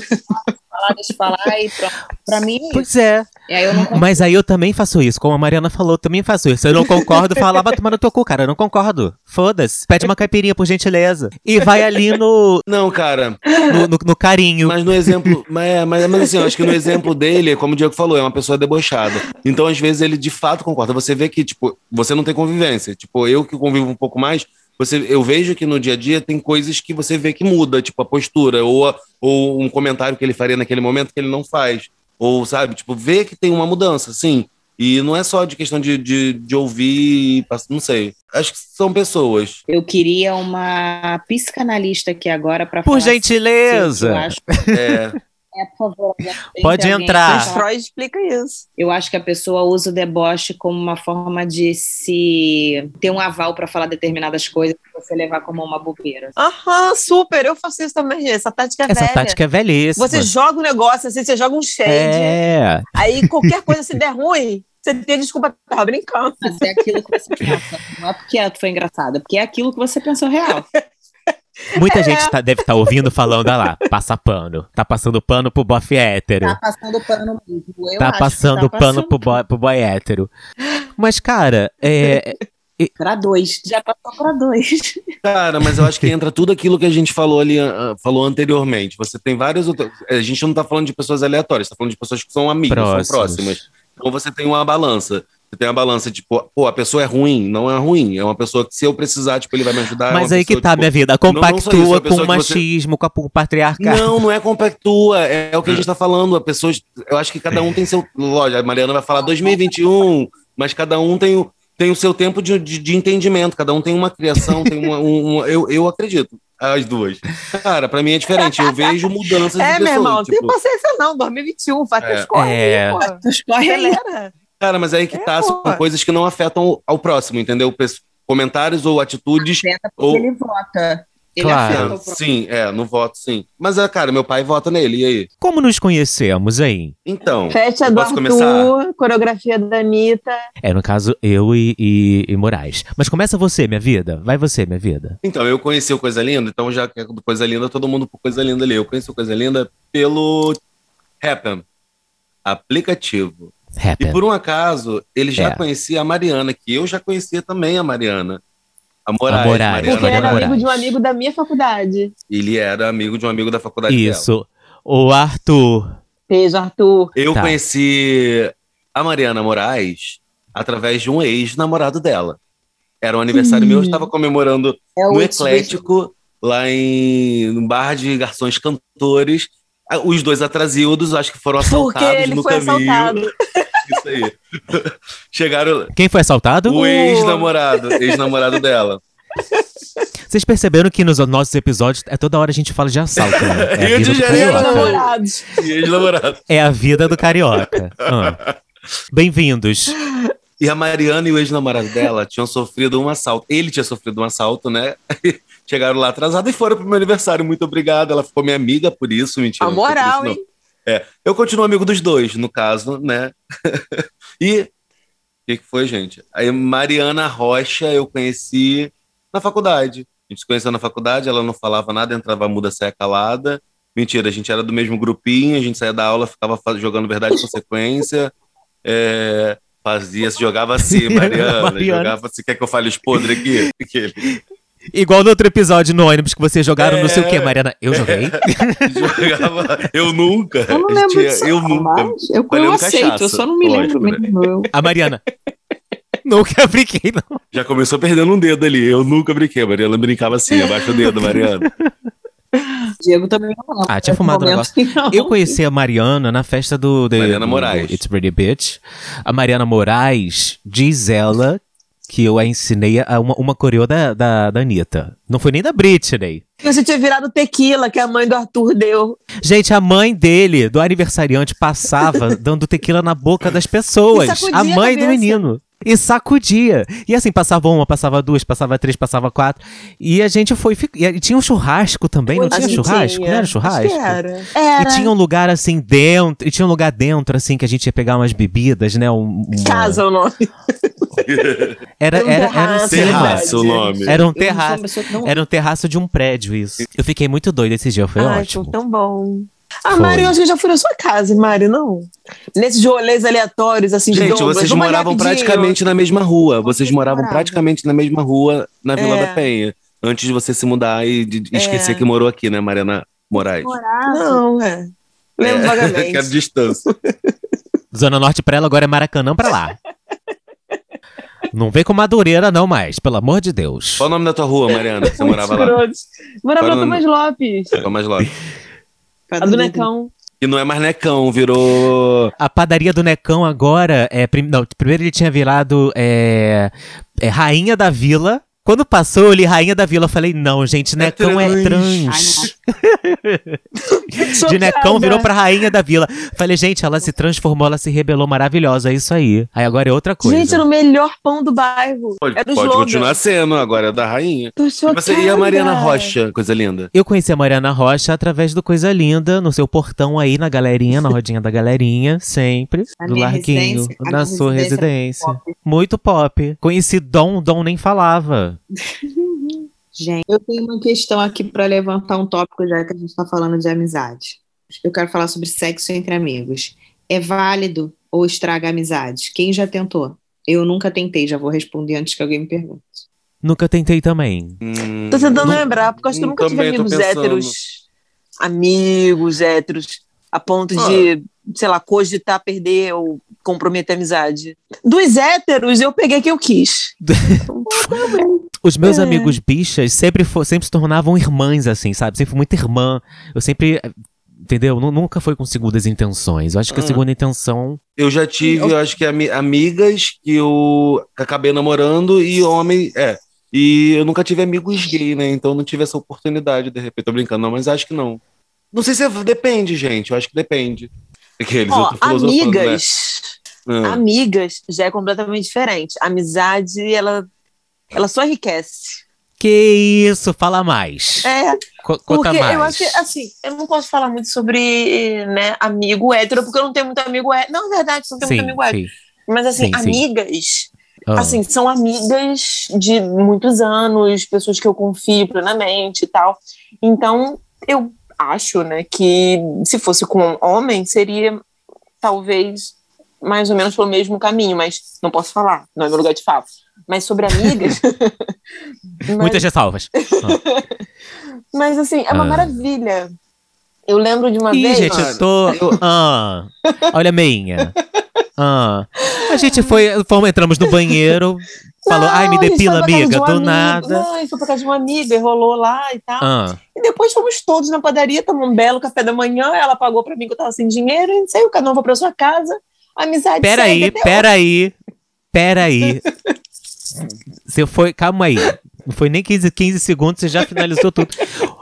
Falar, deixa falar e pronto. Para mim, é isso. Pois é. E aí eu não Mas aí eu também faço isso, como a Mariana falou, eu também faço isso. Eu não concordo, fala, vai tomar no teu cu, cara. Eu não concordo. Foda-se. Pede uma caipirinha, por gentileza. E vai ali no, Não, cara, no, no- no carinho. Mas no exemplo, mas, é, mas, mas assim, eu acho que no exemplo dele, como o Diego falou, é uma pessoa debochada. Então, às vezes, ele de fato concorda. Você vê que, tipo, você não tem convivência. Tipo, eu que convivo um pouco mais, você, eu vejo que no dia a dia tem coisas que você vê que muda, tipo, a postura, ou, a- ou um comentário que ele faria naquele momento que ele não faz. Ou, sabe, tipo, vê que tem uma mudança, sim. E não é só de questão de, de, de ouvir, não sei. Acho que são pessoas. Eu queria uma psicanalista aqui agora para Por falar. Eu gentileza. acho. É, É, por favor. Pode entrar. Mas. Freud explica isso. Eu acho que a pessoa usa o deboche como uma forma de se ter um aval para falar determinadas coisas que você levar como uma bobeira. Aham, super. Eu faço isso também. Essa tática é Essa velha. tática é velhíssima. Você joga um negócio assim, você joga um shade. É. Aí qualquer coisa, se der ruim, você tem desculpa, tava brincando. Mas é aquilo que você pensa. Não é porque foi engraçado, é porque é aquilo que você pensou real. Muita gente tá- deve estar ouvindo falando, ah lá, passa pano. Tá passando pano pro bofe hétero. Tá passando pano mesmo. Eu tá acho que passando tá pano passando pro boy, pro boy hétero. Mas, cara, é, Pra dois. Já passou pra dois. Cara, mas eu acho que entra tudo aquilo que a gente falou ali, ah, falou anteriormente. Você tem várias outras. A gente não tá falando de pessoas aleatórias, tá falando de pessoas que são amigas, são próximas. Então você tem uma balança. Você tem uma balança, tipo, pô, a pessoa é ruim, não é ruim. É uma pessoa que, se eu precisar, tipo, ele vai me ajudar. é mas uma aí que pessoa, tá, tipo, minha vida. não- não só isso, Compactua é com pessoa o que você- machismo, com, o patriarcado. Não, não é compactua, é, o que a gente tá falando. A pessoas, eu acho que cada um tem seu. Lógico, a Mariana vai falar 2021, mas cada um tem o, tem o seu tempo de, de, de entendimento, cada um tem uma criação, tem uma. um- um- eu, eu acredito, as duas. Cara, pra mim é diferente, eu vejo mudanças É, de meu pessoas. irmão, não tem tipo, paciência não, 2021, vai ter É. escola É. aí, pô. Escorre. Galera, cara, mas aí que É, tá, são pô. coisas que não afetam ao próximo, entendeu? Comentários ou atitudes. Afeta porque Ou- ele vota. Ele Claro. afeta É, o próximo. sim, é, no voto, sim. Mas, é, cara, meu pai vota nele, e aí? Como nos conhecemos aí? Então. Festa do Arthur, começar? coreografia da Anitta. É, no caso, eu e, e, e Moraes. Mas começa você, minha vida. Vai você, minha vida. Então, eu conheci o Coisa Linda, então já que é do Coisa Linda, todo mundo por Coisa Linda ali. Eu conheci o Coisa Linda pelo Happn, aplicativo. E por um acaso, ele já É. conhecia a Mariana, que eu já conhecia também a Mariana. A Moraes. A Moraes, Mariana Porque ele era amigo de um amigo da minha faculdade. Ele era amigo de um amigo da faculdade dela. Isso. O Arthur. Beijo, Arthur. Eu Tá. conheci a Mariana Moraes através de um ex-namorado dela. Era um aniversário meu, eu estava comemorando É o no Eclético, lá em um bar de garçons cantores. Ah, Os dois atrasildos, acho que foram Porque assaltados ele no foi caminho. assaltado. Isso aí. Chegaram Quem foi assaltado? o ex-namorado, ex-namorado dela. Vocês perceberam que nos nossos episódios é toda hora a gente fala de assalto, né? É vida de do Janeiro. carioca. Namorados. E ex-namorado. É a vida do carioca. Ah. Bem-vindos. E a Mariana e o ex-namorado dela tinham sofrido um assalto. Ele tinha sofrido um assalto, né? Chegaram lá atrasados e foram pro meu aniversário. Muito obrigado. Ela ficou minha amiga por isso. Mentira. A moral, hein? É, eu continuo amigo dos dois, no caso, né? e o que, que foi, gente? Aí Mariana Rocha eu conheci na faculdade. A gente se conheceu na faculdade, ela não falava nada, entrava muda, saia calada. Mentira, a gente era do mesmo grupinho, a gente saía da aula, ficava jogando verdade e consequência. É, fazia, jogava assim, Mariana, Mariana. jogava assim, quer que eu fale os podres aqui? Aquele. Igual no outro episódio no ônibus que vocês jogaram não sei o É. que, Mariana. Eu joguei. jogava, eu nunca. Eu não lembro tinha- disso, eu não, nunca. mas eu, eu aceito, eu cachaça, só não me lembro lógico, né? mesmo. Eu- A Mariana. Nunca brinquei, não. Já começou perdendo um dedo ali. Eu nunca brinquei. A Mariana brincava assim, abaixa o dedo, Mariana. Diego também não lembra. Ah, tinha fumado um momento, não. Eu conheci a Mariana na festa do, do- Mariana do- Moraes. do It's Pretty Bitch. A Mariana Moraes diz ela que eu a ensinei a uma, uma da, da, da Anitta. Não foi nem da Britney. Você tinha virado tequila que a mãe do Arthur deu. Gente, a mãe dele, do aniversariante, passava dando tequila na boca das pessoas. A a mãe do cabeça. menino. E sacudia. E assim, passava uma, passava duas, passava três, passava quatro. E a gente foi. E tinha um churrasco também, não A tinha churrasco? tinha. Não era Acho churrasco? que era. E Era. tinha um lugar assim dentro, e tinha um lugar dentro, assim, que a gente ia pegar umas bebidas, né? Um, uma- Casa o nome. Era, Era um era, era um terraço. Terraço o nome. Era um terraço. não- Era um terraço de um prédio, isso. Eu fiquei muito doido esse dia, foi Ai, ótimo. foi tão bom. Ah, Foi. Mário, eu acho que eu já fui na sua casa, Mário, não? Nesses rolês aleatórios, assim, de Gente, vocês moravam rapidinho. praticamente na mesma rua. Vocês moravam praticamente na mesma rua na Vila É. da Penha. Antes de você se mudar e de de É. esquecer que morou aqui, né, Mariana Moraes? Não, é. Lembro É, vagamente. Quero distância. Zona Norte pra ela, agora é Maracanã pra lá. Não vem com Madureira, não mais, pelo amor de Deus. Qual o nome da tua rua, Mariana? Você morava lá? Morava na o nome? Tomás Lopes. Lopes. A do Necão. Que não é mais Necão, virou. A padaria do Necão agora é. prim- Não, primeiro ele tinha virado é, é Rainha da Vila. Quando passou, eu li Rainha da Vila. Eu falei, não, gente, Necão é trans. trans. De. Necão virou pra Rainha da Vila. Falei, gente, ela se transformou, ela se rebelou maravilhosa. É isso aí. Aí agora é outra coisa. Gente, era o melhor pão do bairro. Pode, Era o pode continuar sendo, agora é da rainha. Tô E chocada. você e a Mariana Rocha, coisa linda. Eu conheci a Mariana Rocha através do Coisa Linda, no seu portão aí, na galerinha, na rodinha da galerinha, sempre. Na do Larguinho, a na sua residência residência. Muito pop. Conheci Dom, Dom nem falava. Gente, eu tenho uma questão aqui para levantar um tópico, já que a gente está falando de amizade. Eu quero falar sobre sexo entre amigos. É válido ou estraga a amizade? Quem já tentou? Eu nunca tentei, já vou responder antes que alguém me pergunte. Nunca tentei também. Hum, Tô tentando Não- lembrar, porque eu acho que eu nunca tive amigos héteros. Amigos héteros. A ponto de, sei lá, cogitar perder ou comprometer a amizade. Dos héteros, eu peguei quem eu quis. Os meus É. amigos bichas sempre, fo- sempre se tornavam irmãs, assim, sabe? Sempre fui muito irmã. Eu sempre. Entendeu? Nu- Nunca foi com segundas intenções. Eu acho que a Hum. segunda intenção. Eu já tive, eu acho que ami- amigas que eu acabei namorando e homem. É. E eu nunca tive amigos gay, né? Então não tive essa oportunidade, de repente. Tô brincando, não, mas acho que não. Não sei se é- depende, gente. Eu acho que depende. Aqueles, Ó, filosofando, amigas. né? Hum. Amigas já é completamente diferente. Amizade, ela, ela só enriquece. Que isso? Fala mais. É, Co- Conta porque mais. eu acho que, assim, eu não posso falar muito sobre, né, amigo hétero, porque eu não tenho muito amigo hétero. Não, é verdade, eu não tenho sim, muito amigo hétero. sim. Mas, assim, Sim, sim. amigas, Ah. assim, são amigas de muitos anos, pessoas que eu confio plenamente e tal. Então, eu acho, né, que se fosse com um homem, seria talvez mais ou menos pelo mesmo caminho, mas não posso falar, não é meu lugar de fala. Mas sobre amigas. mas, Muitas ressalvas. mas assim, é uma Ah. maravilha. Eu lembro de uma Ih, vez. gente, eu tô. Ah, olha a meinha. Ah. A gente foi, fomos, entramos no banheiro, falou, ai, me Não, depila, amiga, do amigo. nada. Não, foi pra casa de uma amiga e rolou lá e tal. Ah. E depois fomos todos na padaria, tomamos um belo café da manhã. Ela pagou pra mim que eu tava sem dinheiro. E saiu, cada um foi pra sua casa. Amizade Peraí, peraí, peraí. Você foi, calma aí. Não foi nem 15, 15 segundos, você já finalizou tudo.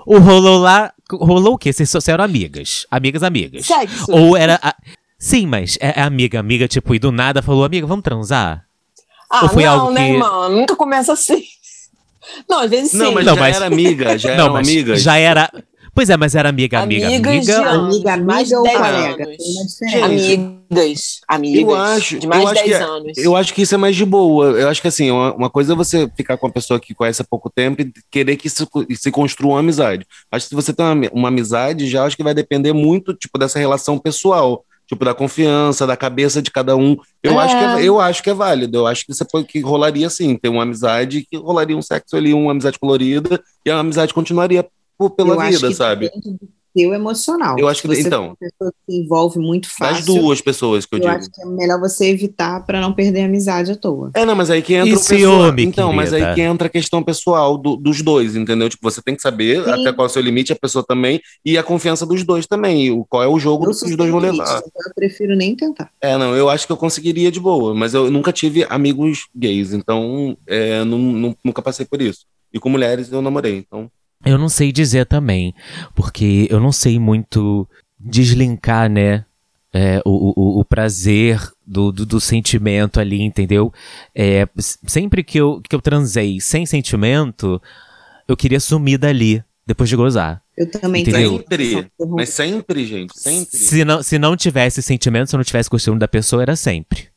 O rolou lá, rolou o quê? Vocês, só- eram amigas, amigas, amigas. Sexo. Ou era. a- Sim, mas é amiga, amiga, tipo, e do nada falou, amiga, vamos transar? Ah, Ou foi não, algo né, que- irmã? Nunca começa assim. Não, às vezes sim. Não, mas Não, já mas- era amiga, já Não, eram mas amigas. já era. Pois é, mas era amiga, amiga, Amigas de amiga. anos, Amiga, mais de amiga ou 10 colega? Amigas. Amigas. Eu acho- de mais eu de acho que 10 é- anos. Eu acho que isso é mais de boa. Eu acho que assim, uma, uma coisa é você ficar com uma pessoa que conhece há pouco tempo e querer que se, se construa uma amizade. Acho que se você tem uma, uma amizade, já acho que vai depender muito, tipo, dessa relação pessoal. Tipo, da confiança, da cabeça de cada um. Eu, É. acho, que é, eu acho que é válido. Eu acho que você pode, que rolaria sim, ter uma amizade, que rolaria um sexo ali, uma amizade colorida, e a amizade continuaria por- pela Eu vida, sabe? depende do seu emocional. Eu acho que- Se você então. é uma pessoa que se envolve muito Das fácil. duas pessoas que eu, eu digo. acho que é melhor você evitar para não perder a amizade à toa. É, não, mas aí que entra E o pessoal. Então, mas aí que entra a questão pessoal do- dos dois, entendeu? Tipo, você tem que saber Sim. até qual é o seu limite, a pessoa também, e a confiança dos dois também. O, qual é o jogo Eu que os dois vão levar. então eu prefiro nem tentar. É, não, eu acho que eu conseguiria de boa, mas eu nunca tive amigos gays, então é, nu- nu- nunca passei por isso. E com mulheres eu namorei, então. Eu não sei dizer também, porque eu não sei muito deslinkar, né? é, o, o, o prazer do, do, do sentimento ali, entendeu? É, sempre que eu, que eu transei sem sentimento, eu queria sumir dali, depois de gozar. Eu também Entendeu? tenho. Sempre. Mas sempre, gente, sempre. Se não, se não tivesse sentimento, se eu não tivesse costume da pessoa, era sempre.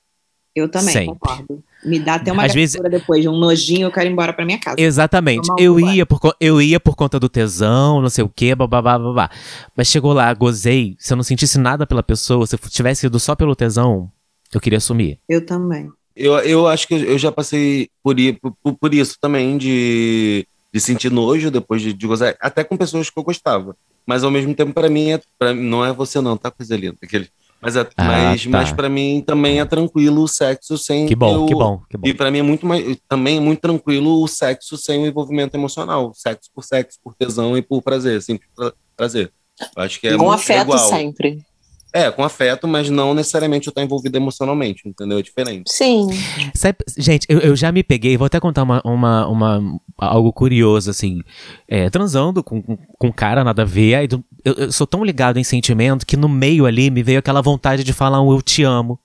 Eu também, Sempre. concordo. Me dá até uma Às vezes- depois, um nojinho, eu quero ir embora pra minha casa. Exatamente. Eu ia, por, eu ia por conta do tesão, não sei o quê, babá, babá. Mas chegou lá, gozei. Se eu não sentisse nada pela pessoa, se eu tivesse ido só pelo tesão, eu queria sumir. Eu também. Eu, eu acho que eu já passei por, por, por isso também, de, de sentir nojo depois de, de gozar, até com pessoas que eu gostava. Mas ao mesmo tempo, pra mim, é, pra, não é você não, tá coisa linda. Aquele, mas é, Ah, mas, tá. mas pra mim também é tranquilo o sexo sem Que bom, eu- que bom, que bom. E pra mim é muito mais, também é muito tranquilo o sexo sem o envolvimento emocional. Sexo por sexo, por tesão e por prazer, simples pra- prazer. Eu acho que é Com muito- afeto igual. sempre. É, com afeto, mas não necessariamente eu estar envolvido emocionalmente, entendeu? É diferente. Sim. Sabe- gente, eu, eu já me peguei, vou até contar uma, uma, uma- algo curioso, assim. É, transando com, com, com um cara, nada a ver. Aí do- eu, eu sou tão ligado em sentimento que no meio ali me veio aquela vontade de falar um eu te amo.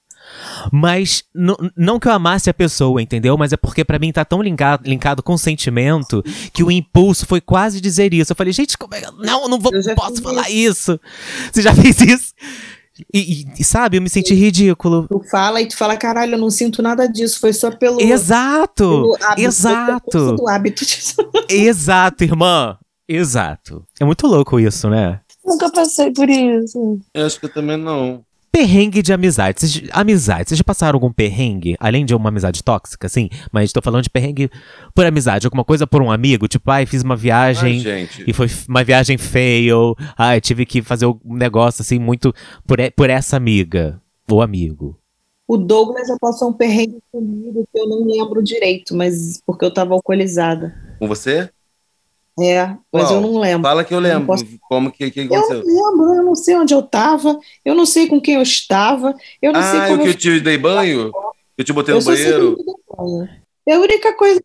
Mas não que eu amasse a pessoa, entendeu? Mas é porque pra mim tá tão linkado, linkado com o sentimento que o impulso foi quase dizer isso. Eu falei, gente, como é? Não, eu não vou, posso falar isso. Você já fez isso? E, e- e, sabe, eu me senti ridículo. Tu fala e tu fala, caralho, eu não sinto nada disso, foi só pelo. Exato! pelo hábito, Exato! Do hábito. Exato, irmã! Exato. É muito louco isso, né? Nunca passei por isso. Eu acho que eu também não. Perrengue de amizade. Vocês, amizade. Vocês já passaram algum perrengue? Além de uma amizade tóxica, assim? Mas tô falando de perrengue por amizade. Alguma coisa por um amigo? Tipo, ai, fiz uma Ai, viagem gente. e foi uma viagem fail. Ai, tive que fazer um negócio assim muito por, por essa amiga ou amigo. O Douglas já passou um perrengue comigo que eu não lembro direito, mas porque eu tava alcoolizada. Com você? É, mas Qual? eu não lembro. Fala que eu lembro. posso- Como que, que Eu não aconteceu? lembro, eu não sei onde eu tava, eu não sei com quem eu estava, eu não sei Ah, o como que eu eu te dei banho? Que eu te botei eu no sei banheiro? que eu me dei banho. É a única coisa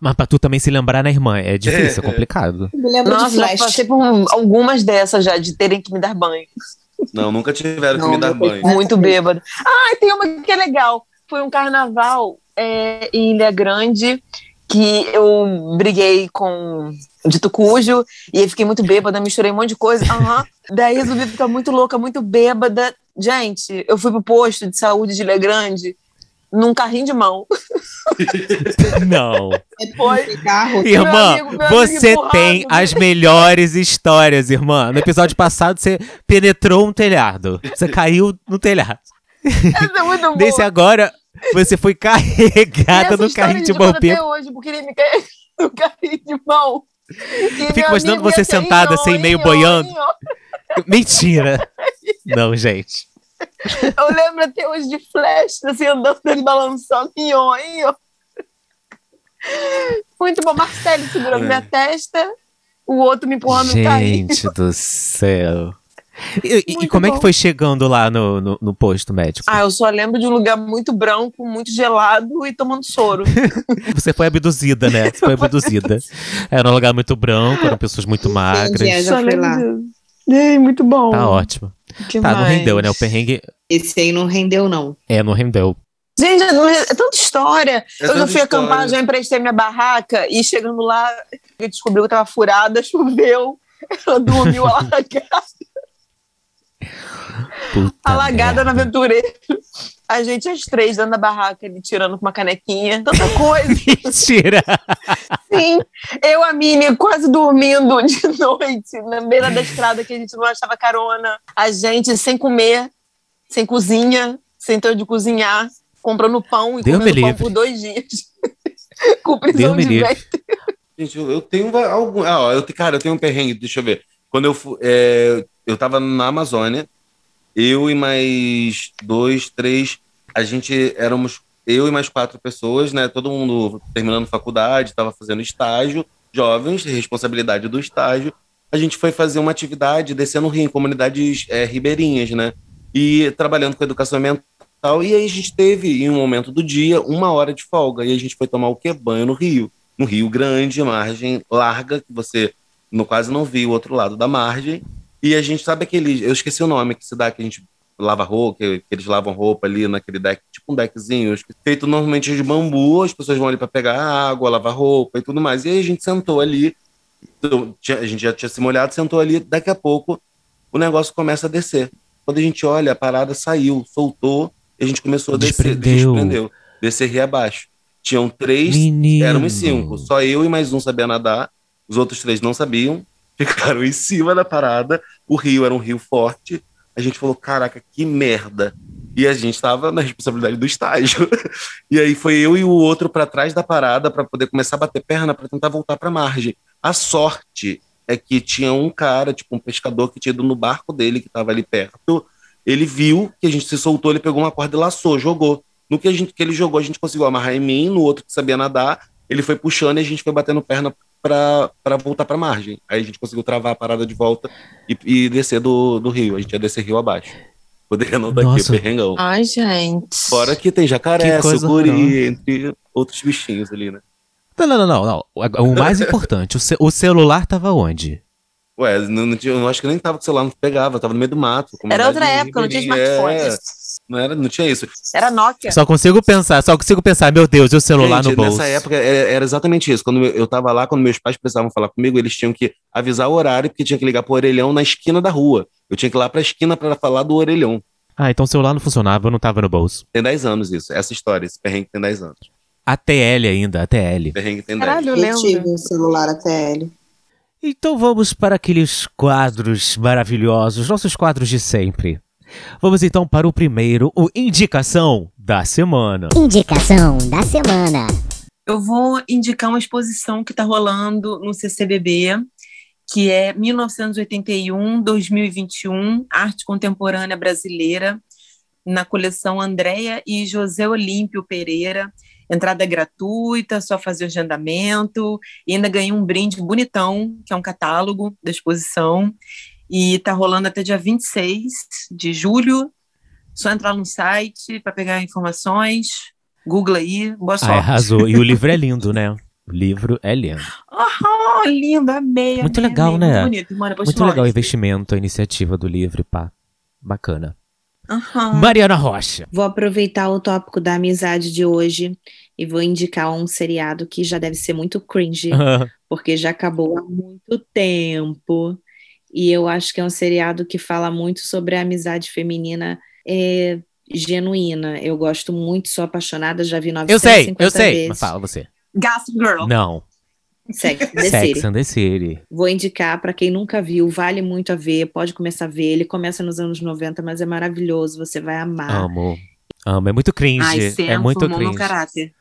Mas pra tu também se lembrar, né, irmã? É difícil, é É. complicado. que eu me lembro Nossa, de flash. passei por um- algumas dessas já, de terem que me dar banho. Não, nunca tiveram que Não, me dar banho. Muito bêbado. Ah, tem uma que é legal. Foi um carnaval é, em Ilha Grande que eu briguei com o dito cujo e aí fiquei muito bêbada, misturei um monte de coisa. Aham. Daí resolvi ficar muito louca, muito bêbada. Gente, eu fui pro posto de saúde de Ilha Grande num carrinho de mão. Não. Foi carro. Irmã, amigo, meu você amigo tem as melhores histórias, irmã. No episódio passado, você penetrou um telhado. Você caiu no telhado. Essa é muito boa. Desse agora, você foi carregada no carrinho de mão até hoje, porque ele me caiu no carrinho de mão. E Fico meu imaginando você sentada assim, meio boiando. Mentira. Não, gente. Eu lembro até hoje de flash, assim, andando, ele balançando, inho, inho. Muito bom. Marcelo segurando É. minha testa, o outro me empurrando no carrinho. Gente do céu. E, como é bom. que foi chegando lá no, no, no posto médico? Ah, eu só lembro de um lugar muito branco, muito gelado e tomando soro. Você foi abduzida, né? Você foi abduzida. Era um lugar muito branco, eram pessoas muito magras. Entendi. já Só fui lá. disso. Ei, muito bom. Tá ótimo. Que Tá, não mais? rendeu, né? O perrengue Esse aí não rendeu, não. é, não rendeu. Gente, é é tanta história. É eu já fui acampar, já emprestei minha barraca e chegando lá, eu descobri que eu tava furada, choveu, ela dormiu alagada, Puta alagada na merda. aventureiro. A gente, às três, dentro da barraca, ele tirando com uma canequinha, tanta coisa. Mentira! Sim, eu, a Mini, quase dormindo de noite, na beira da estrada que a gente não achava carona. A gente sem comer, sem cozinha, sem ter onde cozinhar, comprando pão e Deus me comendo pão livre. por dois dias. Com prisão Deus de livre. ventre. Gente, eu, eu tenho algum. Ah, ó, eu, cara, eu tenho um perrengue, deixa eu ver. Quando eu fui. é, eu tava na Amazônia, eu e mais dois, três, a gente éramos. Eu e mais quatro pessoas, né? Todo mundo terminando faculdade, tava fazendo estágio, jovens, responsabilidade do estágio. A gente foi fazer uma atividade descendo o rio, em comunidades é, ribeirinhas, né? E trabalhando com educação ambiental. E aí a gente teve, em um momento do dia, uma hora de folga. E a gente foi tomar o quê? Banho no rio no Rio Grande, margem larga, que você no quase não viu o outro lado da margem. E a gente sabe aquele, eu esqueci o nome que se dá, que a gente lava roupa, que, que eles lavam roupa ali naquele deck, tipo um deckzinho, feito normalmente de bambu, as pessoas vão ali para pegar água, lavar roupa e tudo mais. E aí a gente sentou ali, a gente já tinha se molhado, sentou ali, daqui a pouco o negócio começa a descer. Quando a gente olha, a parada saiu, soltou, e a gente começou a descer, Desprendeu. desprendeu, descer rio abaixo. Tinham três Menino. Éramos cinco. Só eu e mais um sabia nadar. Os outros três não sabiam. Ficaram em cima da parada. O rio era um rio forte. A gente falou: caraca, que merda. E a gente estava na responsabilidade do estágio. e aí foi eu e o outro para trás da parada para poder começar a bater perna para tentar voltar para margem. A sorte é que tinha um cara, tipo um pescador que tinha ido no barco dele que estava ali perto. Ele viu que a gente se soltou, ele pegou uma corda e laçou, jogou. No que, a gente, que ele jogou, a gente conseguiu amarrar em mim, no outro que sabia nadar, ele foi puxando e a gente foi batendo perna para voltar para margem. Aí a gente conseguiu travar a parada de volta e, e descer do, do rio. A gente ia descer rio abaixo. Poderia não daqui, Nossa. perrengão. Ai, gente. Fora que tem jacaré, Que sucuri, horrorosa. entre outros bichinhos ali, né? Não, não, não, não. O- O mais importante, o, ce- o celular tava onde? Ué, não, não tinha, eu acho que nem tava com o celular, não pegava, tava no meio do mato. Era outra época, não tinha ribeirinha, smartphone. é, não, era, não tinha isso. Era Nokia. Só consigo pensar, só consigo pensar, meu Deus, e o celular Gente, no bolso? Nessa época era, era exatamente isso. Quando eu, eu tava lá, quando meus pais precisavam falar comigo, eles tinham que avisar o horário, porque tinha que ligar pro orelhão na esquina da rua. Eu tinha que ir lá pra esquina pra falar do orelhão. Ah, então o celular não funcionava, não tava no bolso. Tem 10 anos isso, essa história, esse perrengue tem 10 anos. ATL ainda, ATL. Perrengue tem 10. Caralho, eu Eu tive lembro. um celular até ele. Então vamos para aqueles quadros maravilhosos, nossos quadros de sempre. Vamos então para o primeiro, o Indicação da Semana. Indicação da semana. Eu vou indicar uma exposição que está rolando no CCBB, que é 1981-2021, Arte Contemporânea Brasileira, na coleção Andréia e José Olímpio Pereira. Entrada gratuita, só fazer o agendamento. E ainda ganhei um brinde bonitão, que é um catálogo da exposição. E está rolando até dia 26 de julho. Só entrar no site para pegar informações. Google aí, boa Ah, sorte. arrasou. E o livro é lindo, né? O livro é lindo. Ah, lindo, amei. Muito amei, legal, amei. né? Muito bonito, mano, depois Muito legal o investimento, a iniciativa do livro, pá. Bacana. Aham. Mariana Rocha. Vou aproveitar o tópico da amizade de hoje e vou indicar um seriado que já deve ser muito cringe, porque já acabou há muito tempo. E eu acho que é um seriado que fala muito sobre a amizade feminina é, genuína. Eu gosto muito, sou apaixonada, já vi eu 950 sei, eu sei. vezes. Mas fala você. Gossip Girl. Não. Sex and the Sex City. and the City. Vou indicar para quem nunca viu, vale muito a ver, pode começar a ver. Ele começa nos anos 90, mas é maravilhoso, você vai amar. Amo. Amo. É muito cringe. Ai, é muito cringe. caráter.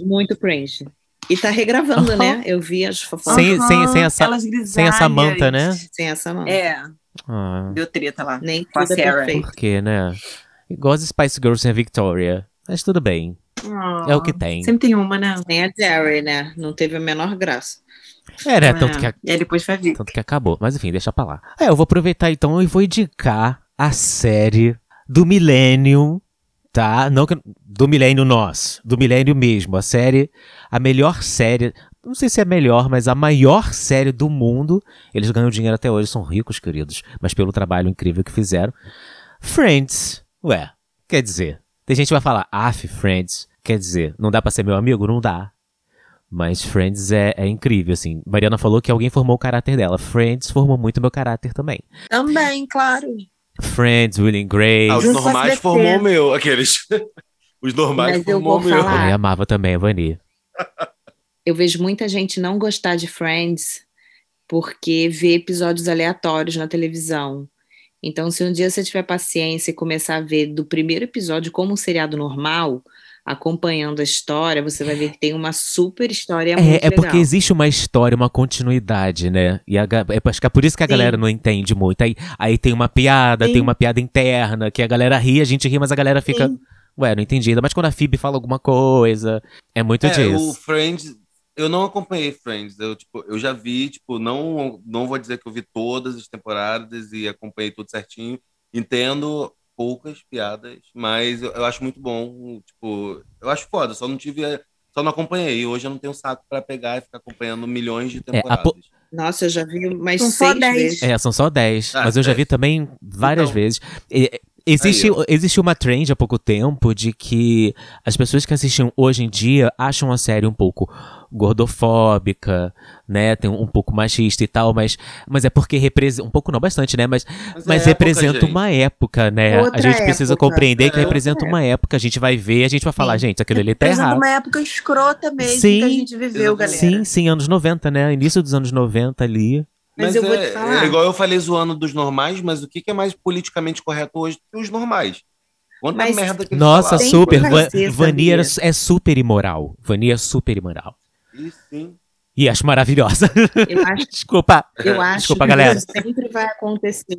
Muito cringe. E tá regravando, né? Eu vi as fofocas Sem- sem- sem essa- Elas Sem a grisalhas. Samantha, né? sem essa mão. É, Ah, deu treta lá. Nem Com a é Sarah. perfeito. por quê, né? Igual as Spice Girls sem a Victoria. Mas tudo bem. É o que tem. Sempre tem uma, né? Nem a Jerry, né? Não teve a menor graça. É, né? Tanto que, a- E depois vai vir. tanto que acabou. Mas enfim, deixa pra lá. É, eu vou aproveitar então e vou indicar a série do Millennium, tá? Não que, do Milênio nós, do Milênio mesmo. A série, a melhor série, não sei se é a melhor, mas a maior série do mundo. Eles ganham dinheiro até hoje, são ricos, queridos, mas pelo trabalho incrível que fizeram. Friends, ué, quer dizer, tem gente que vai falar, af, Friends, quer dizer, não dá pra ser meu amigo? Não dá. Mas Friends é, é incrível, assim. Mariana falou que alguém formou o caráter dela. Friends formou muito meu caráter também. Também, claro. Friends, Will and Grace. Ah, os Junto com normais formou o meu, aqueles. Os normais Mas eu formou o meu. falar. Também amava também a Vani. Eu vejo muita gente não gostar de Friends porque vê episódios aleatórios na televisão. Então, se um dia você tiver paciência e começar a ver do primeiro episódio como um seriado normal, acompanhando a história, você vai ver que tem uma super história muito É, é legal. porque existe uma história, uma continuidade, né? E a é, acho que é por isso que a Sim. galera não entende muito. Aí, aí tem uma piada, Sim. tem uma piada interna, que a galera ri, a gente ri, mas a galera fica. Sim. Ué, não entendi. Ainda mais quando a Phoebe fala alguma coisa. É muito É, o disso. Friends, eu não acompanhei Friends. Eu, tipo, eu já vi, tipo, não, não vou dizer que eu vi todas as temporadas e acompanhei tudo certinho. Entendo poucas piadas, mas eu, eu acho muito bom. Tipo, eu acho foda, só não tive. Só não acompanhei. Hoje eu não tenho saco pra pegar e ficar acompanhando milhões de a temporadas. po- Nossa, eu já vi mais São só seis 10. vezes. É, são só 10. Ah, mas eu já 10. vi também várias Então. vezes. E- Existe, Aí, existe uma trend há pouco tempo de que as pessoas que assistem hoje em dia acham a série um pouco gordofóbica, né? Tem um, um pouco machista e tal, mas, mas é porque representa. Um pouco não, bastante, né? Mas, Mas, mas é época, representa gente. uma época, né? Outra a gente precisa época. compreender que É, representa uma época. A gente vai ver, a gente vai falar, Sim. gente, aquilo ali tá Representa errado. uma época escrota mesmo Sim, que a gente viveu, galera. Sim, sim, anos 90, né? Início dos anos 90 ali. Mas Mas, eu vou é, te falar. é igual eu falei zoando dos normais, mas o que, que é mais politicamente correto hoje do que os normais? Quanta Mas- merda que Nossa, super. por Va você, Vani era- sabia? é super imoral. Vani é super imoral. E sim. E acho maravilhosa. Eu acho Desculpa. Eu acho Desculpa, que galera. isso sempre vai acontecer.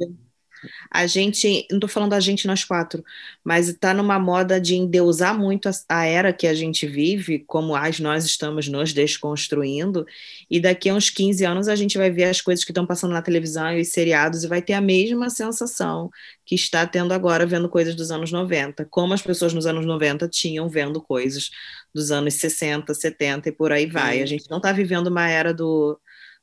A gente, não tô falando da gente nós quatro, mas tá numa moda de endeusar muito a, a era que a gente vive, como as nós estamos nos desconstruindo, e daqui a uns 15 anos a gente vai ver as coisas que estão passando na televisão e os seriados e vai ter a mesma sensação que está tendo agora vendo coisas dos anos 90, como as pessoas nos anos 90 tinham vendo coisas dos anos 60, 70 e por aí vai. A gente não está vivendo uma era do,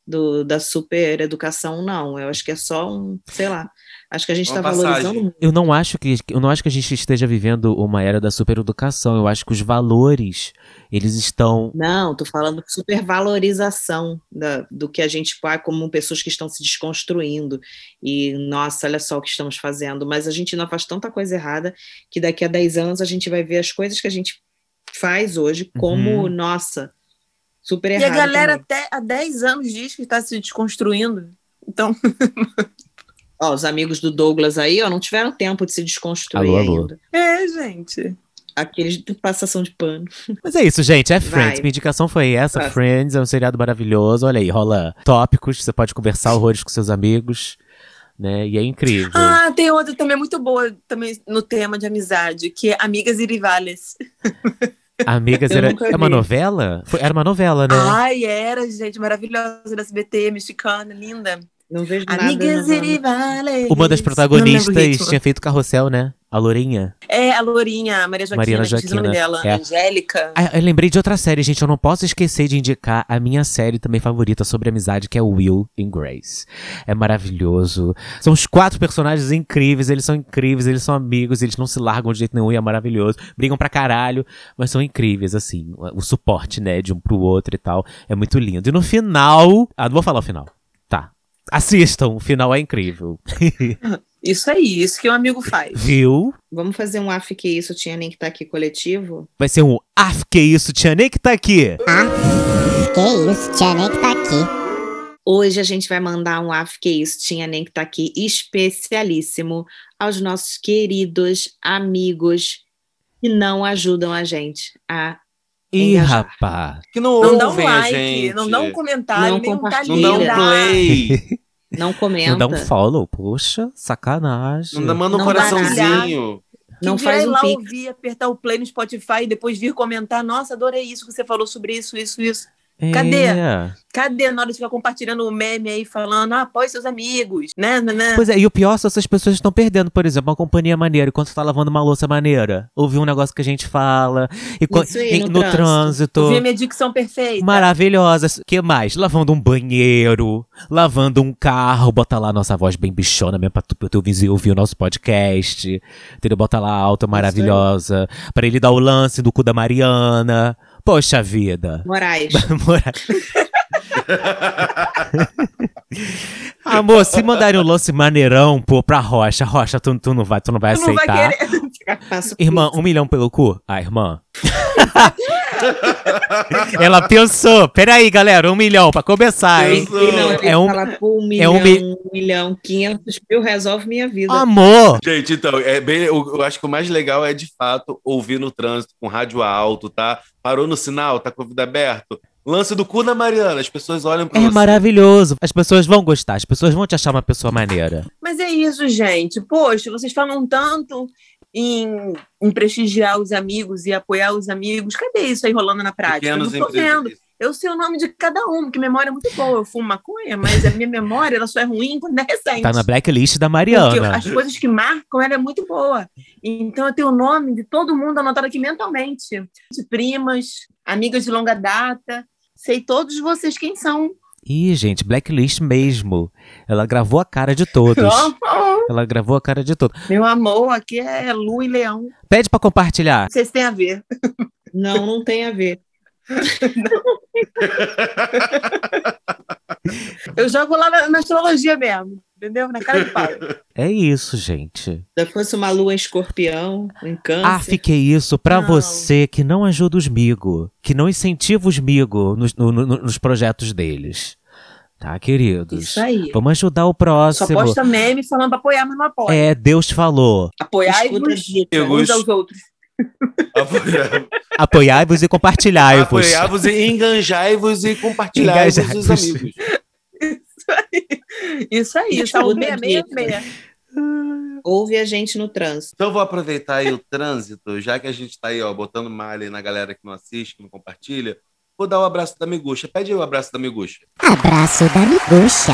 do, da super educação, não. Eu acho que é só um, sei lá. Acho que a gente está valorizando muito. Eu não acho que eu não acho que a gente esteja vivendo uma era da supereducação. Eu acho que os valores eles estão Não, tô falando de supervalorização da, do que a gente faz como pessoas que estão se desconstruindo. E, nossa, olha só o que estamos fazendo. Mas a gente não faz tanta coisa errada que daqui a 10 anos a gente vai ver as coisas que a gente faz hoje como, Uhum. nossa, super E a galera também. até há 10 anos diz que está se desconstruindo. Então, Ó, os amigos do Douglas aí, ó, não tiveram tempo de se desconstruir Alô, alô. ainda. é, gente. Aqueles de passação de pano. Mas é isso, gente. É Friends. Vai. Minha indicação foi essa. Vai. Friends é um seriado maravilhoso. Olha aí, rola tópicos. Você pode conversar horrores com seus amigos. Né? E é incrível. Ah, tem outra também muito boa também no tema de amizade, que é Amigas e Rivales. Amigas era. É uma novela? Foi- era uma novela, né? Ai, era, gente, maravilhosa da SBT, mexicana, linda. Não vejo nada. Amigas e. Rivales. Uma das protagonistas tinha feito carrossel, né? A Lourinha. É, a Lourinha, a Maria Joaquina, Mariana esqueci o nome Joaquina, dela. é. Angélica. Ah, eu lembrei de outra série, gente. Eu não posso esquecer de indicar a minha série também favorita sobre amizade, que é Will and Grace. É maravilhoso. São os quatro personagens incríveis, eles são incríveis, eles são amigos, eles não se largam de jeito nenhum e é maravilhoso. Brigam pra caralho, mas são incríveis, assim. O suporte, né, de um pro outro e tal. É muito lindo. E no final. Ah, não vou falar o final. Tá. Assistam, o final é incrível. Isso aí, isso que um amigo faz. Viu? Vamos fazer um AF que isso tinha nem que estar aqui coletivo? Vai ser um. Ah, que isso, tinha nem que tá aqui. Ah, que isso, tia nem que tá aqui. Hoje a gente vai mandar um AF que isso, tinha nem que tá aqui, especialíssimo aos nossos queridos amigos que não ajudam a gente a Ih, engajar. rapaz. Que não, Não dá um like, gente. não dá um comentário, Não nem um compartilha. Não dá um play. Não comenta, Não dá um follow, poxa, sacanagem. Não dá, manda um Não coraçãozinho. não que faz virar ir um lá pique. ouvir, apertar o play no Spotify e depois vir comentar. Nossa, adorei isso que você falou sobre isso, isso, isso. Cadê? É. Cadê na hora de ficar compartilhando o meme aí, falando, ah, apoie seus amigos, né, né, né? Pois é, e o pior que essas pessoas estão perdendo, por exemplo, uma companhia maneira, enquanto você tá lavando uma louça maneira. Ouvir um negócio que a gente fala. E aí, no no, trânsito. trânsito. Ouvir a minha dicção perfeita. Maravilhosa. que mais? Lavando um banheiro, lavando um carro, bota lá a nossa voz bem bichona mesmo pra tu, pro teu vizinho ouvir o nosso podcast. Entendeu? Bota lá alto, maravilhosa. Pra ele dar o lance do cu da Mariana. Poxa vida. Moraes. Mora- Amor, se mandarem um lance maneirão, pô, pra Rocha, Rocha, tu, tu não vai, tu não vai Tu não vai aceitar. querer. Passa Irmã, um milhão pelo cu? Ah, irmã. Ela pensou. Peraí, galera, um milhão pra começar, hein? Pensou. Não, ele É um- fala, pô, um é milhão, um mi- um milhão, quinhentos mil resolve minha vida. Amor! Gente, então, é bem, eu, eu acho que o mais legal é, de fato, ouvir no trânsito, com rádio alto, tá? Parou no sinal, tá com o vidro aberto. Lance do cu da Mariana, as pessoas olham pra É você. maravilhoso. As pessoas vão gostar, as pessoas vão te achar uma pessoa maneira. Mas é isso, gente. Poxa, vocês falam tanto em, em prestigiar os amigos e apoiar os amigos. Cadê isso aí rolando na prática? Eu Pequenos não tô vendo. Eu sei o nome de cada um, porque memória é muito boa. Eu fumo maconha, mas a minha memória ela só é ruim quando é recente. Tá na blacklist da Porque Mariana. as coisas que marcam ela é muito boa. Então eu tenho o nome de todo mundo anotado aqui mentalmente. De primas, amigas de longa data. Sei todos vocês quem são. Ih, gente, blacklist mesmo. Ela gravou a cara de todos. Ela gravou a cara de todos. Meu amor, aqui é Lu e Leão. Pede pra compartilhar. Não sei se tem a ver. Não, não tem a ver. Eu jogo lá na, na astrologia mesmo, entendeu? Na cara de pau. É isso, gente. Se fosse uma lua em escorpião, em câncer. Ah, fiquei isso pra Não. você que não ajuda os migo, que não incentiva os migo nos, no- no- nos projetos deles. Tá, queridos? Isso aí. Vamos ajudar o Só próximo. posta meme falando pra apoiar, mas não apoia. É, Deus falou. Apoiai-vos uns aos outros. Apoiar- Apoiai-vos e compartilhai-vos. Apoiar-vos e enganjai-vos e compartilhai-vos os amigos. Isso aí, Escuta saúde a 666. Ouve a gente no trânsito. Então eu vou aproveitar aí o trânsito, já que a gente tá aí, ó, botando malha aí na galera que não assiste, que não compartilha. Vou dar o abraço da Miguxa. Pede aí o abraço da Miguxa. Abraço da miguxa.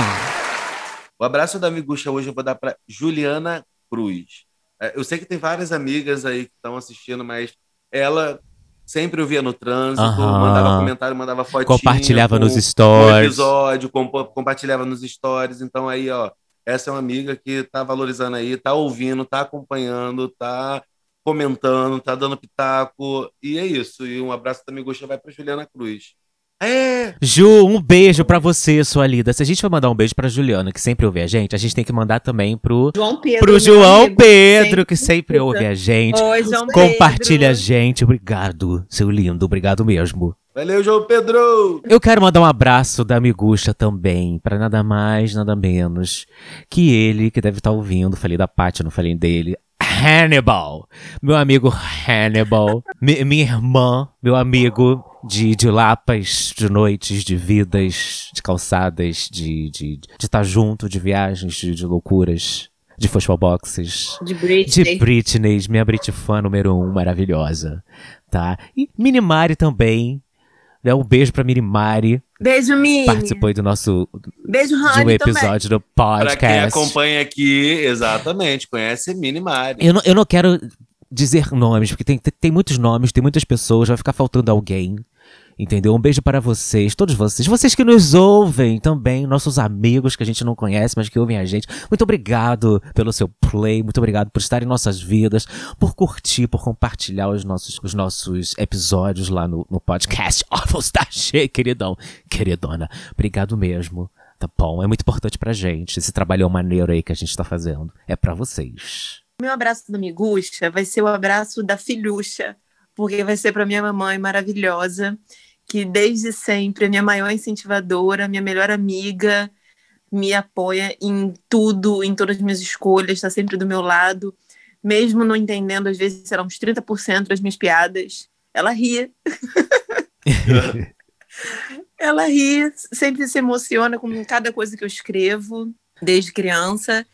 O abraço da Miguxa hoje eu vou dar para Juliana Cruz. É, Eu sei que tem várias amigas aí que estão assistindo, mas ela sempre ouvia no trânsito, Aham. mandava comentário, mandava fotinho. Compartilhava com- nos com stories. episódio, compa- compartilhava nos stories. Então aí, ó, essa é uma amiga que tá valorizando aí, tá ouvindo, tá acompanhando, tá comentando, tá dando pitaco. E é isso. E um abraço da Miguxa vai para Juliana Cruz. É! Ju, um beijo pra você, sua linda. Se a gente vai mandar um beijo pra Juliana, que sempre ouve a gente, a gente tem que mandar também pro, João Pedro. pro João amigo, Pedro, sempre que sempre ouve a gente. Oi, João Compartilha a Pedro. gente. Obrigado, seu lindo. Obrigado mesmo. Valeu, João Pedro! Eu quero mandar um abraço da Miguxa também, pra nada mais, nada menos que ele, que deve estar ouvindo. Falei da Paty, não falei dele. Hannibal, meu amigo Hannibal, Mi- minha irmã, meu amigo de, de lapas, de noites, de vidas, de calçadas, de de de estar junto, de viagens, de, de loucuras, de boxes. De Britney. De Britney, minha Brit fã número um, maravilhosa, tá? E Minimari também, né? Um beijo pra Minimari, Beijo, Mini. participou do nosso, Beijo, de um Rani, também. episódio do Para quem podcast. acompanha aqui, exatamente, conhece Mini Mari. Eu não, eu não quero dizer nomes, porque tem, tem, tem muitos nomes, tem muitas pessoas, vai ficar faltando alguém. Entendeu? Um beijo para vocês, todos vocês. Vocês que nos ouvem também, nossos amigos que a gente não conhece, mas que ouvem a gente. Muito obrigado pelo seu play, muito obrigado por estar em nossas vidas, por curtir, por compartilhar os nossos, os nossos episódios lá no, no podcast. Ovos da G, queridão, queridona. Obrigado mesmo. Tá bom? É muito importante pra gente. Esse trabalhão maneiro aí que a gente tá fazendo. É pra vocês. Meu abraço da Miguxa vai ser o abraço da filhucha, porque vai ser para minha mamãe maravilhosa, que desde sempre é minha maior incentivadora, minha melhor amiga, me apoia em tudo, em todas as minhas escolhas, está sempre do meu lado, mesmo não entendendo, às vezes, sei lá, uns 30% das minhas piadas. Ela ri. ela ri, sempre se emociona com cada coisa que eu escrevo, desde criança.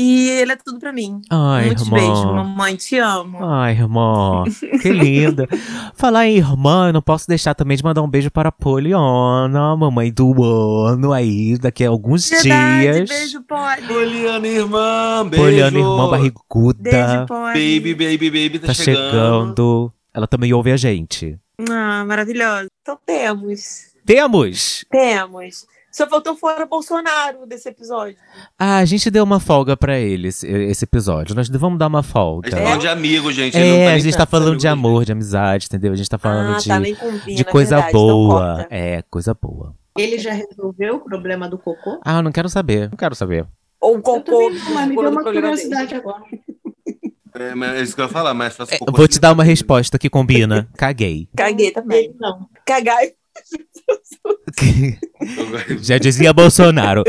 E ele é tudo pra mim. Ai, Muitos irmã. beijos, mamãe, te amo. Ai, irmã, que linda. Falar em irmã, eu não posso deixar também de mandar um beijo para a Poliana, mamãe do ano aí, daqui a alguns Verdade, dias. beijo, pode. Poliana, irmã, beijo. Poliana, irmã barriguda, Beijo, pode. Baby, baby, baby, tá, tá chegando. chegando. Ela também ouve a gente. Ah, maravilhosa. Então temos. Temos! Temos. Só faltou fora Bolsonaro desse episódio. Ah, a gente deu uma folga pra ele esse, esse episódio. Nós vamos dar uma A gente folga. tá falando de amigo, gente. É, tá a gente tá falando amigos de amor, de amizade, entendeu? A gente tá falando ah, de, tá, combina, de coisa verdade, boa. é, coisa boa. Ele já resolveu o problema do cocô? Ah, eu não quero saber. Não quero saber. Ou Eu cocô. também não, mas me deu uma curiosidade agora. É, mas é isso que eu ia falar, mas faço É, cocô vou te dar uma resposta que combina. Caguei. Caguei também. Não. Cagar. Já dizia Bolsonaro.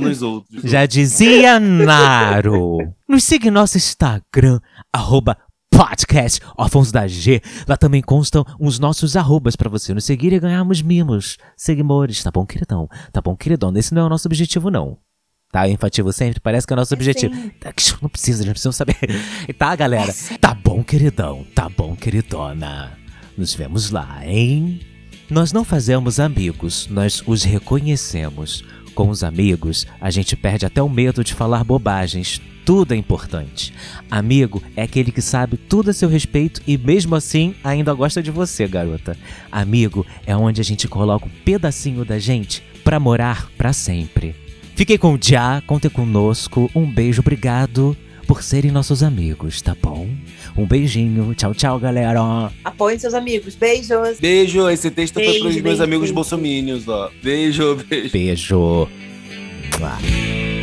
Nos outros. Já dizia Naro. Nos siga em nosso Instagram, arroba podcast Órfãos da G. Lá também constam os nossos arrobas pra você nos seguir e ganharmos mimos. Seguimores, tá bom, queridão? Tá bom, queridão? Esse não é o nosso objetivo, não. Tá, enfativo sempre, parece que é o nosso objetivo. Tá, que Não precisa, já precisa saber. Tá, galera? Tá bom, queridão. Tá bom, queridona. Nos vemos lá, hein? Nós não fazemos amigos, nós os reconhecemos. Com os amigos, a gente perde até o medo de falar bobagens. Tudo é importante. Amigo é aquele que sabe tudo a seu respeito e mesmo assim ainda gosta de você, garota. Amigo é onde a gente coloca um pedacinho da gente pra morar pra sempre. Fiquem com o Já, contem conosco. Um beijo, obrigado por serem nossos amigos, tá bom? Um beijinho. Tchau, tchau, galera. Apoiem seus amigos. Beijos. Beijo, esse texto foi Beijo, pros meus beijo, amigos beijo. bolsominions, ó. Beijo, beijo. Beijo. Mua.